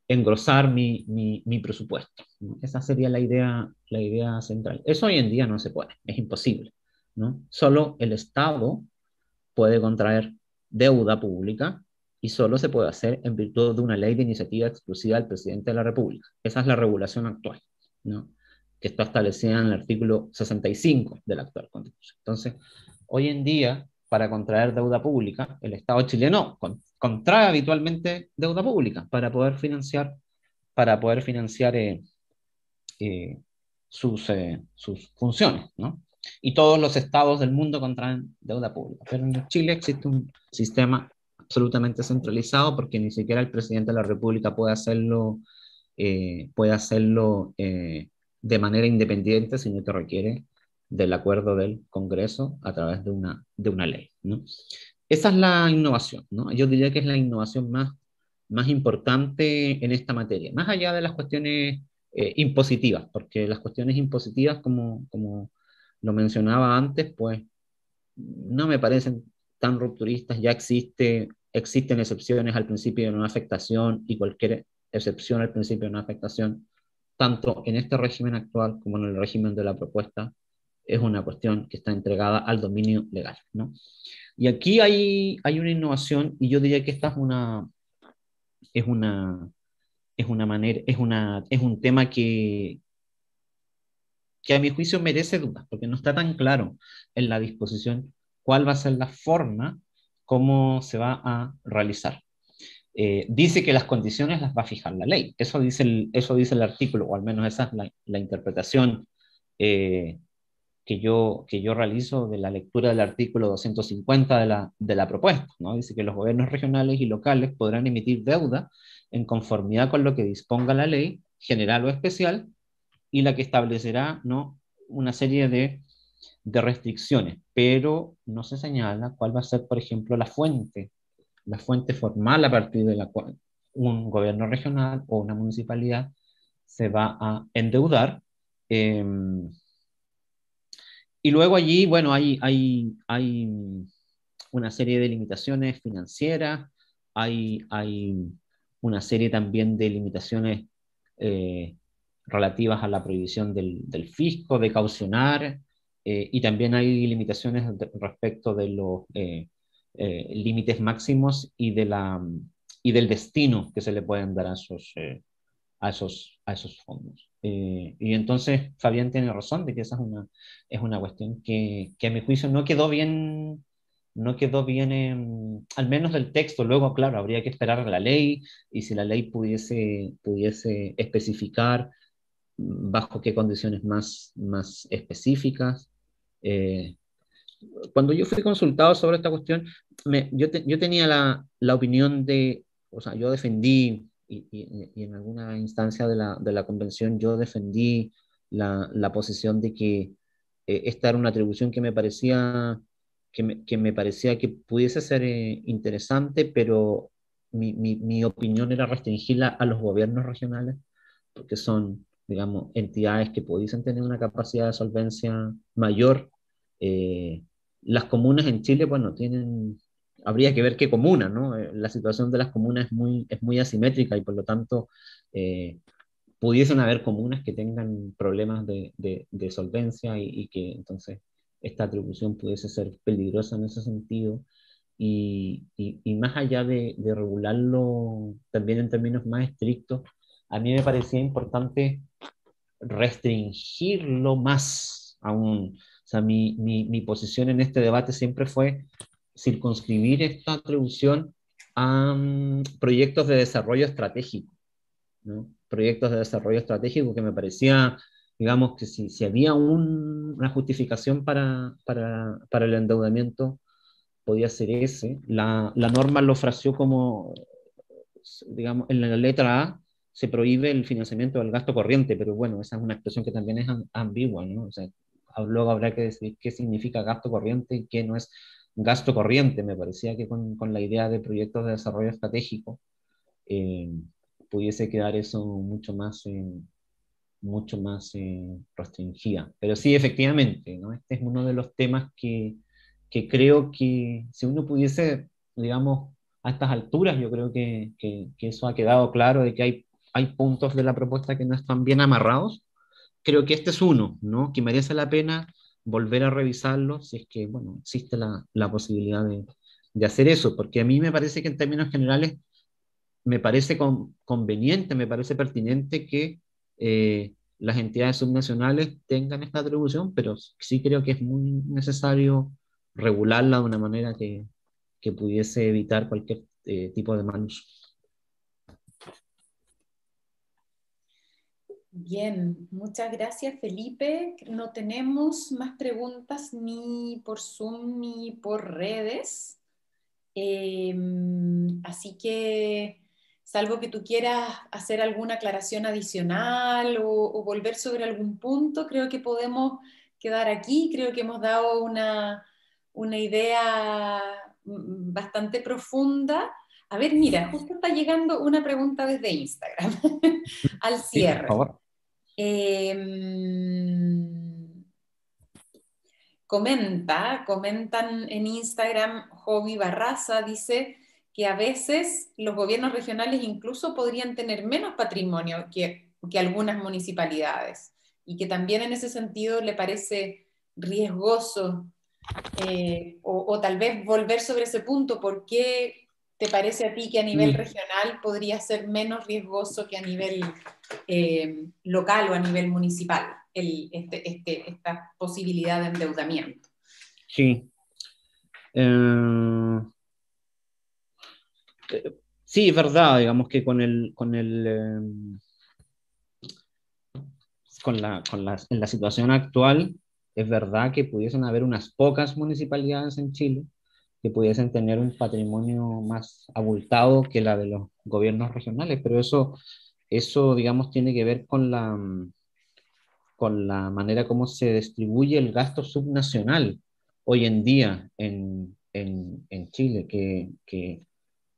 engrosar mi, mi, presupuesto. Esa sería la idea, la idea central. Eso hoy en día no se puede, es imposible. ¿no? Solo el Estado puede contraer deuda pública y solo se puede hacer en virtud de una ley de iniciativa exclusiva del presidente de la República. Esa es la regulación actual. ¿no? que está establecida en el artículo 65 de la actual Constitución. Entonces, hoy en día, para contraer deuda pública, el Estado chileno contrae habitualmente deuda pública para poder financiar, para poder financiar eh, eh, sus, eh, sus funciones, ¿no? Y todos los estados del mundo contraen deuda pública. Pero en Chile existe un sistema absolutamente centralizado porque ni siquiera el presidente de la República puede hacerlo, puede hacerlo de manera independiente, sino que requiere del acuerdo del Congreso a través de una, de una ley. ¿no? Esa es la innovación. ¿no? Yo diría que es la innovación más, más importante en esta materia, más allá de las cuestiones eh, impositivas, porque las cuestiones impositivas, como, como lo mencionaba antes, pues no me parecen tan rupturistas, ya existe, existen excepciones al principio de no afectación y cualquier excepción al principio de no afectación tanto en este régimen actual como en el régimen de la propuesta, es una cuestión que está entregada al dominio legal. ¿no? Y aquí hay, hay una innovación y yo diría que esta es una, es una, es una manera, es, una, es un tema que, que a mi juicio merece dudas, porque no está tan claro en la disposición cuál va a ser la forma, cómo se va a realizar. Eh, dice que las condiciones las va a fijar la ley. Eso dice el, eso dice el artículo, o al menos esa es la, la interpretación eh, que, yo, que yo realizo de la lectura del artículo 250 de la, de la propuesta. ¿no? Dice que los gobiernos regionales y locales podrán emitir deuda en conformidad con lo que disponga la ley, general o especial, y la que establecerá ¿no? una serie de, de restricciones, pero no se señala cuál va a ser, por ejemplo, la fuente la fuente formal a partir de la cual un gobierno regional o una municipalidad se va a endeudar. Em, y luego allí, bueno, hay, hay, hay una serie de limitaciones financieras, hay, hay una serie también de limitaciones eh, relativas a la prohibición del, del fisco, de caucionar, eh, y también hay limitaciones respecto de los eh, eh, límites máximos y, de la, y del destino que se le pueden dar a esos, a esos, a esos fondos. Eh, y entonces Fabián tiene razón de que esa es una, es una cuestión que, que a mi juicio no quedó bien, no quedó bien, al menos del texto. Luego, claro, habría que esperar a la ley y si la ley pudiese, pudiese especificar bajo qué condiciones más, más específicas cuando yo fui consultado sobre esta cuestión, yo, yo, tenía la, la, opinión de, o sea, yo defendí, y, y, en alguna instancia de la, de la, convención yo defendí la, la posición de que eh, esta era una atribución que me parecía que me, que me parecía que pudiese ser eh, interesante, pero mi, mi, mi, opinión era restringirla a los gobiernos regionales, porque son, digamos, entidades que pudiesen tener una capacidad de solvencia mayor. Eh, las comunas en Chile, bueno, tienen, habría que ver qué comuna, ¿no? Eh, la situación de las comunas es muy, es muy asimétrica y por lo tanto eh, pudiesen haber comunas que tengan problemas de, de, solvencia y, que entonces esta atribución pudiese ser peligrosa en ese sentido. Y, y, más allá de, de, regularlo también en términos más estrictos, a mí me parecía importante restringirlo más aún o sea, mi, mi, mi posición en este debate siempre fue circunscribir esta atribución a mm, proyectos de desarrollo estratégico, ¿no? proyectos de desarrollo estratégico que me parecía, digamos, que si, si había una justificación para, para, para, el endeudamiento, podía ser ese. La, la norma lo fraseó como, digamos, en la letra A se prohíbe el financiamiento del gasto corriente, pero bueno, esa es una expresión que también es ambigua, ¿no? O sea, luego habrá que decir qué significa gasto corriente y qué no es gasto corriente. Me parecía que con, con la idea de proyectos de desarrollo estratégico eh, pudiese quedar eso mucho más, eh, mucho más eh, restringida. Pero sí, efectivamente, ¿no? este es uno de los temas que, que creo que si uno pudiese, digamos, a estas alturas, yo creo que, que, que, eso ha quedado claro de que hay, hay puntos de la propuesta que no están bien amarrados. Creo que este es uno, ¿no? Que merece la pena volver a revisarlo si es que, bueno, existe la, la posibilidad de, de, hacer eso, porque a mí me parece que en términos generales me parece con, conveniente, me parece pertinente que eh, las entidades subnacionales tengan esta atribución, pero sí creo que es muy necesario regularla de una manera que, que pudiese evitar cualquier eh, tipo de mal uso. Bien, muchas gracias Felipe. No tenemos más preguntas ni por Zoom ni por redes. Eh, así que, salvo que tú quieras hacer alguna aclaración adicional o, o, volver sobre algún punto, creo que podemos quedar aquí. Creo que hemos dado una, una idea bastante profunda. A ver, mira, justo está llegando una pregunta desde Instagram al cierre. Sí, por favor. Eh, comenta, comentan en Instagram, Hobby Barraza dice que a veces los gobiernos regionales incluso podrían tener menos patrimonio que, que algunas municipalidades y que también en ese sentido le parece riesgoso eh, o, o, tal vez volver sobre ese punto, ¿por qué ¿Te parece a ti que a nivel regional podría ser menos riesgoso que a nivel eh, local o a nivel municipal el, este, este, esta posibilidad de endeudamiento? Sí. Eh, sí, es verdad, digamos que con el, con el eh, con la, con la, en la situación actual, es verdad que pudiesen haber unas pocas municipalidades en Chile que pudiesen tener un patrimonio más abultado que la de los gobiernos regionales, pero eso, eso digamos, tiene que ver con la, con la manera como se distribuye el gasto subnacional hoy en día en, en, en Chile, que, que,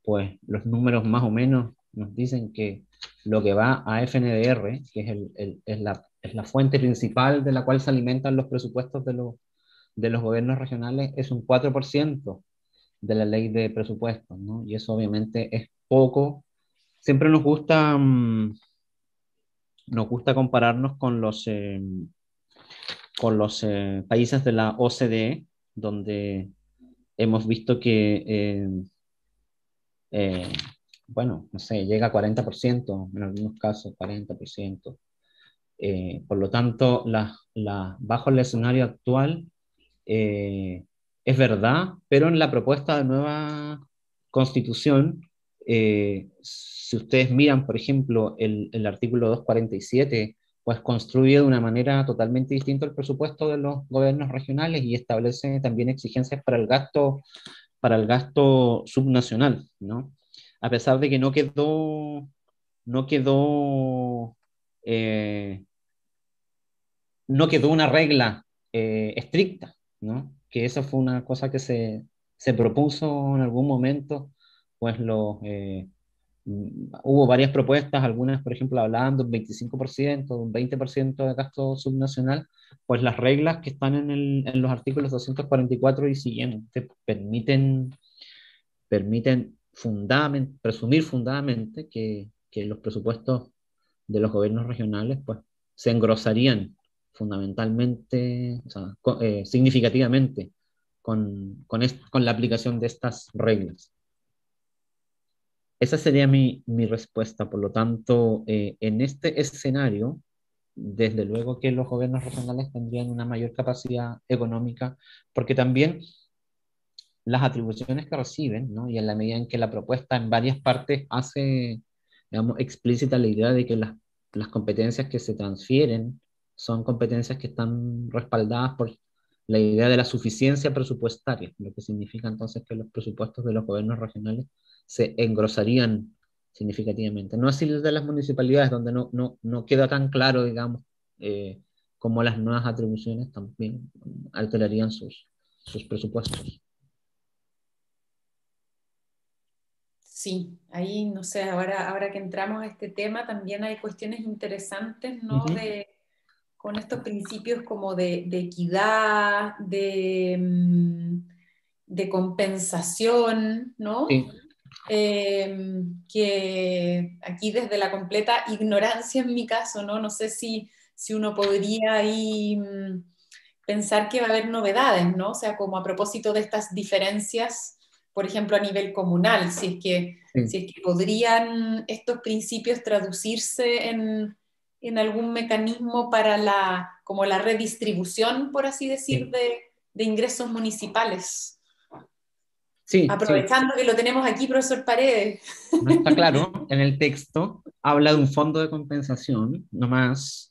pues los números más o menos nos dicen que lo que va a FNDR, que es, el, el, es, la, es la fuente principal de la cual se alimentan los presupuestos de los, de los gobiernos regionales, es un 4% de la ley de presupuestos, ¿no? Y eso obviamente es poco. Siempre nos gusta, mm, nos gusta compararnos con los, eh, con los eh, países de la OCDE, donde hemos visto que, eh, bueno, no sé, llega a 40%, en algunos casos 40%. por lo tanto, bajo el escenario actual, es verdad, pero en la propuesta de nueva constitución, eh, si ustedes miran, por ejemplo, el, artículo 247, pues construye de una manera totalmente distinta el presupuesto de los gobiernos regionales y establece también exigencias para el gasto, para el gasto subnacional, ¿no? A pesar de que no quedó, no quedó, eh, no quedó una regla eh, estricta, ¿no? Que eso fue una cosa que se, se propuso en algún momento, pues lo, eh, mm, hubo varias propuestas, algunas, por ejemplo, hablaban de un 25%, de un 20% de gasto subnacional, pues las reglas que están en, el, en los artículos 244 y siguientes permiten, permiten fundament, presumir fundadamente que, que los presupuestos de los gobiernos regionales pues, se engrosarían fundamentalmente, o sea, eh, significativamente con, con, con, la aplicación de estas reglas. Esa sería mi, mi respuesta. Por lo tanto, eh, en este escenario, desde luego que los gobiernos regionales tendrían una mayor capacidad económica, porque también las atribuciones que reciben, ¿no? y en la medida en que la propuesta en varias partes hace, digamos, explícita la idea de que las, las competencias que se transfieren son competencias que están respaldadas por la idea de la suficiencia presupuestaria, lo que significa entonces que los presupuestos de los gobiernos regionales se engrosarían significativamente. No así de las municipalidades, donde no, no, no queda tan claro, digamos, eh, cómo las nuevas atribuciones también alterarían sus, sus presupuestos. Sí, ahí, no sé, ahora, ahora que entramos a este tema, también hay cuestiones interesantes, ¿no? de, con estos principios como de, equidad, de, mm, de, compensación, ¿no? Em, que aquí desde la completa ignorancia en mi caso, ¿no? No sé si, si uno podría ahí mm, pensar que va a haber novedades, ¿no? O sea, como a propósito de estas diferencias, por ejemplo, a nivel comunal, si es que, si es que podrían estos principios traducirse en, en algún mecanismo para la, como la redistribución, por así decir, de, de, ingresos municipales. Sí, Aprovechando que lo tenemos aquí, profesor Paredes. No está claro, en el texto habla de un fondo de compensación, nomás,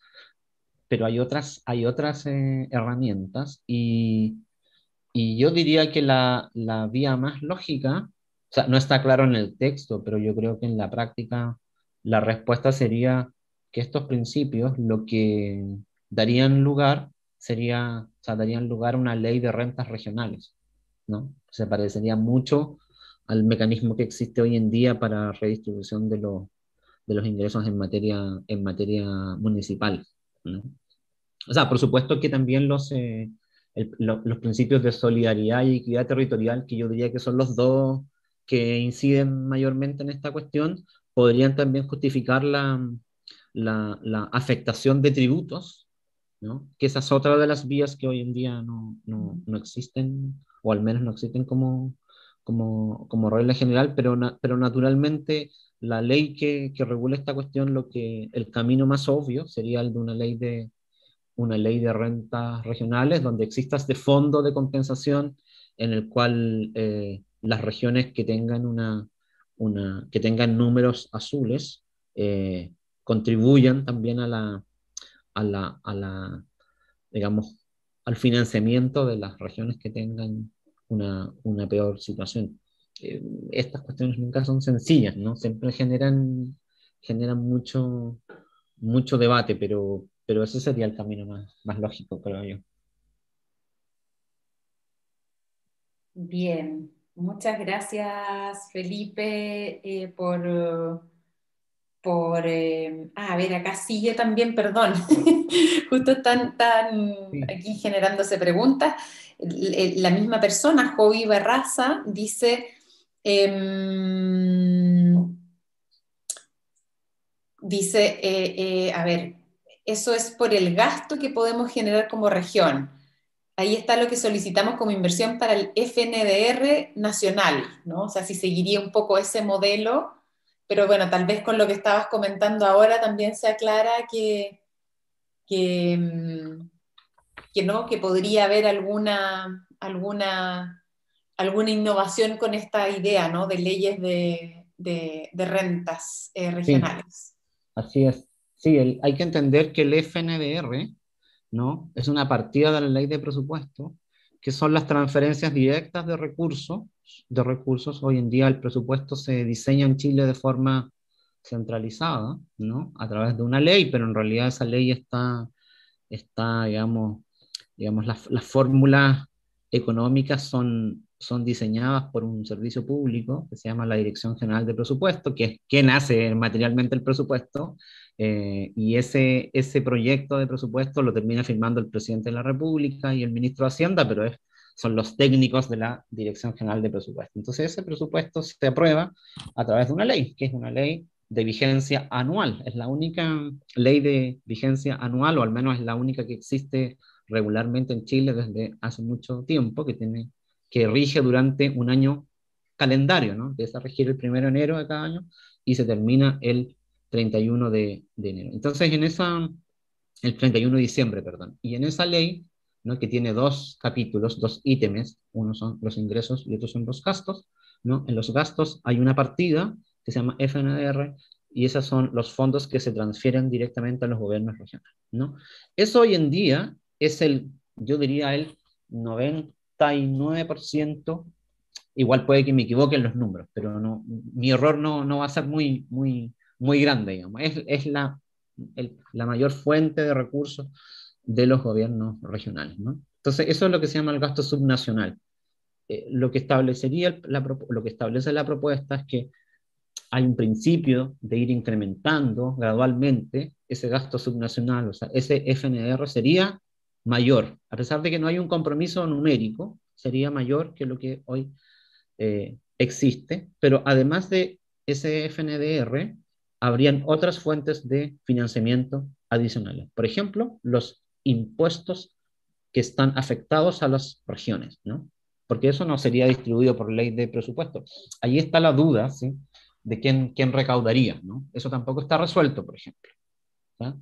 pero hay otras, hay otras eh, herramientas y, y, yo diría que la, la vía más lógica, o sea, no está claro en el texto, pero yo creo que en la práctica la respuesta sería que estos principios lo que darían lugar sería, o sea, darían lugar a una ley de rentas regionales, ¿no? Se parecería mucho al mecanismo que existe hoy en día para redistribución de, los, de los ingresos en materia, en materia municipal, ¿no? O sea, por supuesto que también los, eh, los principios de solidaridad y equidad territorial, que yo diría que son los dos que inciden mayormente en esta cuestión, podrían también justificar la, la, la afectación de tributos, ¿no? que esa es otra de las vías que hoy en día no, no, no existen, o al menos no existen como, como, como regla general, pero, pero naturalmente la ley que, que, regula esta cuestión, lo que el camino más obvio sería el de una ley de, una ley de rentas regionales, donde exista este fondo de compensación en el cual eh, las regiones que tengan, una, una, que tengan números azules eh, contribuyan también a la, a la, a la, digamos, al financiamiento de las regiones que tengan una, una peor situación. Eh, estas cuestiones nunca son sencillas, ¿no? Siempre generan, generan mucho, mucho debate, pero, pero ese sería el camino más, más lógico, creo yo. Bien, muchas gracias Felipe eh, por por, eh, ah, a ver, acá sigue también, perdón, justo están, aquí generándose preguntas. La misma persona, Jovi Barraza, dice, em, dice, eh, eh, a ver, eso es por el gasto que podemos generar como región. Ahí está lo que solicitamos como inversión para el FNDR nacional, ¿no? O sea, si seguiría un poco ese modelo pero bueno, tal vez con lo que estabas comentando ahora también se aclara que, que, mm, no, que podría haber alguna, alguna, alguna innovación con esta idea ¿no? de leyes de, de, rentas eh, regionales. así es. Sí, hay que entender que el FNDR ¿no? es una partida de la ley de presupuesto, que son las transferencias directas de recursos de recursos. Hoy en día el presupuesto se diseña en Chile de forma centralizada, ¿no? A través de una ley, pero en realidad esa ley está, está digamos, digamos las, las fórmulas económicas son, son diseñadas por un servicio público que se llama la Dirección General de Presupuesto, que es quien hace materialmente el presupuesto, eh, y ese, ese proyecto de presupuesto lo termina firmando el presidente de la República y el ministro de Hacienda, pero es son los técnicos de la Dirección General de Presupuesto. Entonces ese presupuesto se aprueba a través de una ley, que es una ley de vigencia anual. Es la única ley de vigencia anual, o al menos es la única que existe regularmente en Chile desde hace mucho tiempo, que, tiene, que rige durante un año calendario, ¿no? Empieza a regir el 1 de enero de cada año y se termina el 31 de, de enero. Entonces, en esa, el 31 de diciembre, perdón, y en esa ley ¿no? que tiene dos capítulos, dos ítems, uno son los ingresos y otros son los gastos. ¿no? En los gastos hay una partida que se llama FNDR y esos son los fondos que se transfieren directamente a los gobiernos regionales. ¿no? Eso hoy en día es el, yo diría, el 99%, igual puede que me equivoque en los números, pero no, mi error no, no va a ser muy, muy, muy grande, digamos. Es, es la, la mayor fuente de recursos de los gobiernos regionales. ¿no? Entonces, eso es lo que se llama el gasto subnacional. Eh, lo, que establecería lo que establece la propuesta es que hay un principio de ir incrementando gradualmente ese gasto subnacional, o sea, ese FNR sería mayor, a pesar de que no hay un compromiso numérico, sería mayor que lo que hoy eh, existe, pero además de ese FNDR, habrían otras fuentes de financiamiento adicionales. Por ejemplo, los impuestos que están afectados a las regiones, ¿no? Porque eso no sería distribuido por ley de presupuesto. Ahí está la duda, ¿sí? De quién, quién recaudaría, ¿no? Eso tampoco está resuelto, por ejemplo.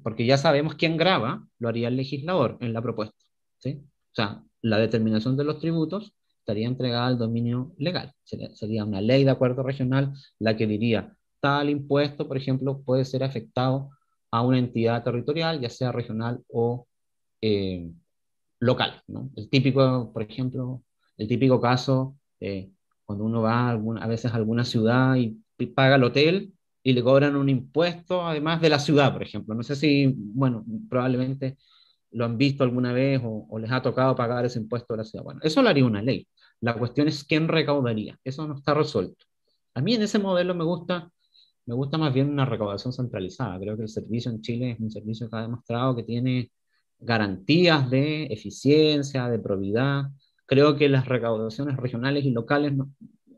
Porque ya sabemos quién graba, lo haría el legislador en la propuesta, ¿sí? O sea, la determinación de los tributos estaría entregada al dominio legal. Sería, sería una ley de acuerdo regional la que diría, tal impuesto, por ejemplo, puede ser afectado a una entidad territorial, ya sea regional o eh, local. ¿no? El típico, por ejemplo, el típico caso, eh, cuando uno va a, alguna, a veces a alguna ciudad y, paga el hotel y le cobran un impuesto además de la ciudad, por ejemplo. No sé si, bueno, probablemente lo han visto alguna vez o, o, les ha tocado pagar ese impuesto de la ciudad. Bueno, eso lo haría una ley. La cuestión es quién recaudaría. Eso no está resuelto. A mí en ese modelo me gusta, me gusta más bien una recaudación centralizada. Creo que el servicio en Chile es un servicio que ha demostrado que tiene garantías de eficiencia, de probidad. Creo que las recaudaciones regionales y locales no,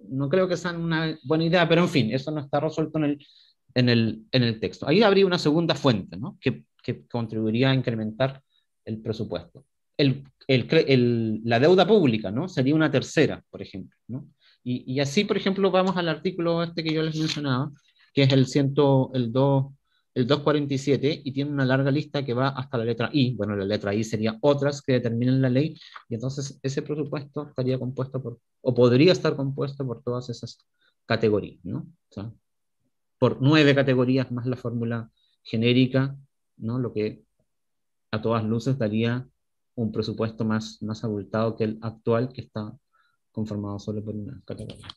no creo que sean una buena idea, pero en fin, eso no está resuelto en el, en el, en el texto. Ahí habría una segunda fuente ¿no? que, que, contribuiría a incrementar el presupuesto. El, el, la deuda pública ¿no? sería una tercera, por ejemplo. ¿no? Y, y, así, por ejemplo, vamos al artículo este que yo les mencionaba, que es el, ciento, el 2 el 247 y tiene una larga lista que va hasta la letra I. Bueno, la letra I sería otras que determinan la ley y entonces ese presupuesto estaría compuesto por, o podría estar compuesto por todas esas categorías, ¿no? O sea, por nueve categorías más la fórmula genérica, ¿no? Lo que a todas luces daría un presupuesto más, más abultado que el actual que está conformado solo por una categoría.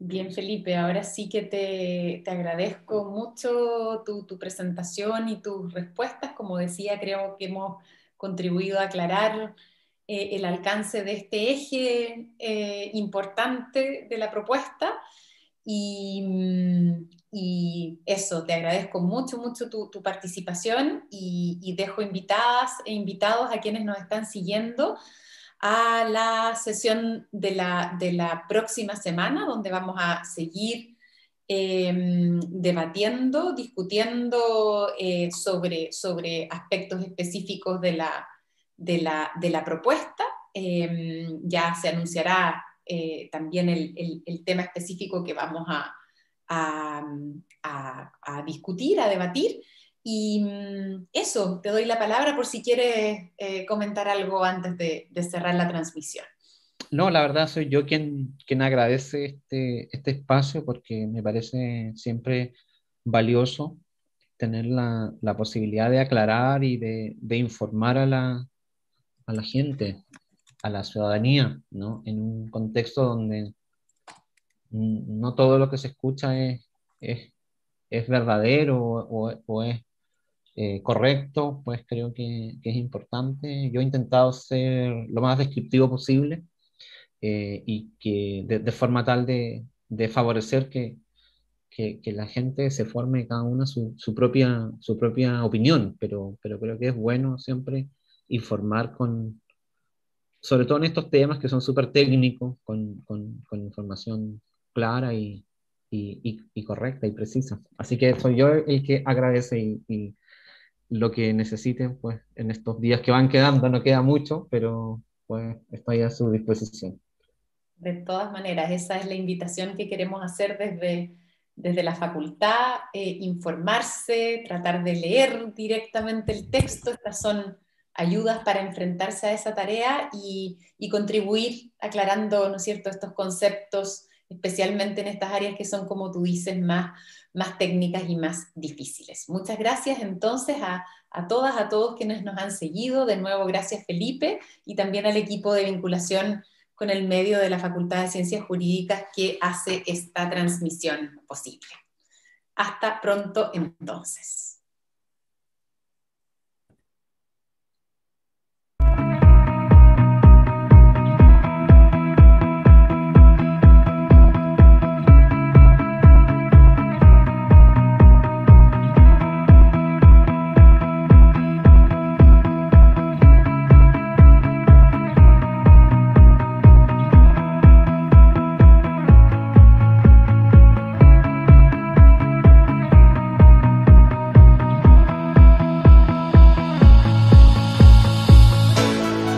Bien, Felipe, ahora sí que te, te agradezco mucho tu, tu, presentación y tus respuestas. Como decía, creo que hemos contribuido a aclarar eh, el alcance de este eje eh, importante de la propuesta. Y, eso, te agradezco mucho, mucho tu, tu participación y, y dejo invitadas e invitados a quienes nos están siguiendo a la sesión de la, de la próxima semana, donde vamos a seguir eh, debatiendo, discutiendo eh, sobre, sobre aspectos específicos de la, de la, de la propuesta. Eh, ya se anunciará eh, también el, el, tema específico que vamos a, a, a discutir, a debatir. Y mm, eso, te doy la palabra por si quieres eh, comentar algo antes de, cerrar la transmisión. No, la verdad soy yo quien, quien agradece este, este espacio porque me parece siempre valioso tener la, la posibilidad de aclarar y de, de informar a la, a la, gente, a la ciudadanía, ¿no? en un contexto donde no todo lo que se escucha es, es, es verdadero o, o, es eh, correcto, pues creo que, que, es importante. Yo he intentado ser lo más descriptivo posible eh, y que de, de, forma tal de, de favorecer que, que, que, la gente se forme cada una su, su, propia, su propia opinión, pero, pero creo que es bueno siempre informar con, sobre todo en estos temas que son súper técnicos, con, con, con, información clara y, y, y, correcta y precisa. Así que soy yo el que agradece y, lo que necesiten, pues en estos días que van quedando, no queda mucho, pero pues estoy a su disposición. De todas maneras, esa es la invitación que queremos hacer desde, desde la facultad, eh, informarse, tratar de leer directamente el texto. Estas son ayudas para enfrentarse a esa tarea y, contribuir aclarando, ¿no es cierto?, estos conceptos, especialmente en estas áreas que son, como tú dices, más, más técnicas y más difíciles. Muchas gracias entonces a, a todas, a todos quienes nos han seguido. De nuevo, gracias Felipe y también al equipo de vinculación con el medio de la Facultad de Ciencias Jurídicas que hace esta transmisión posible. Hasta pronto entonces.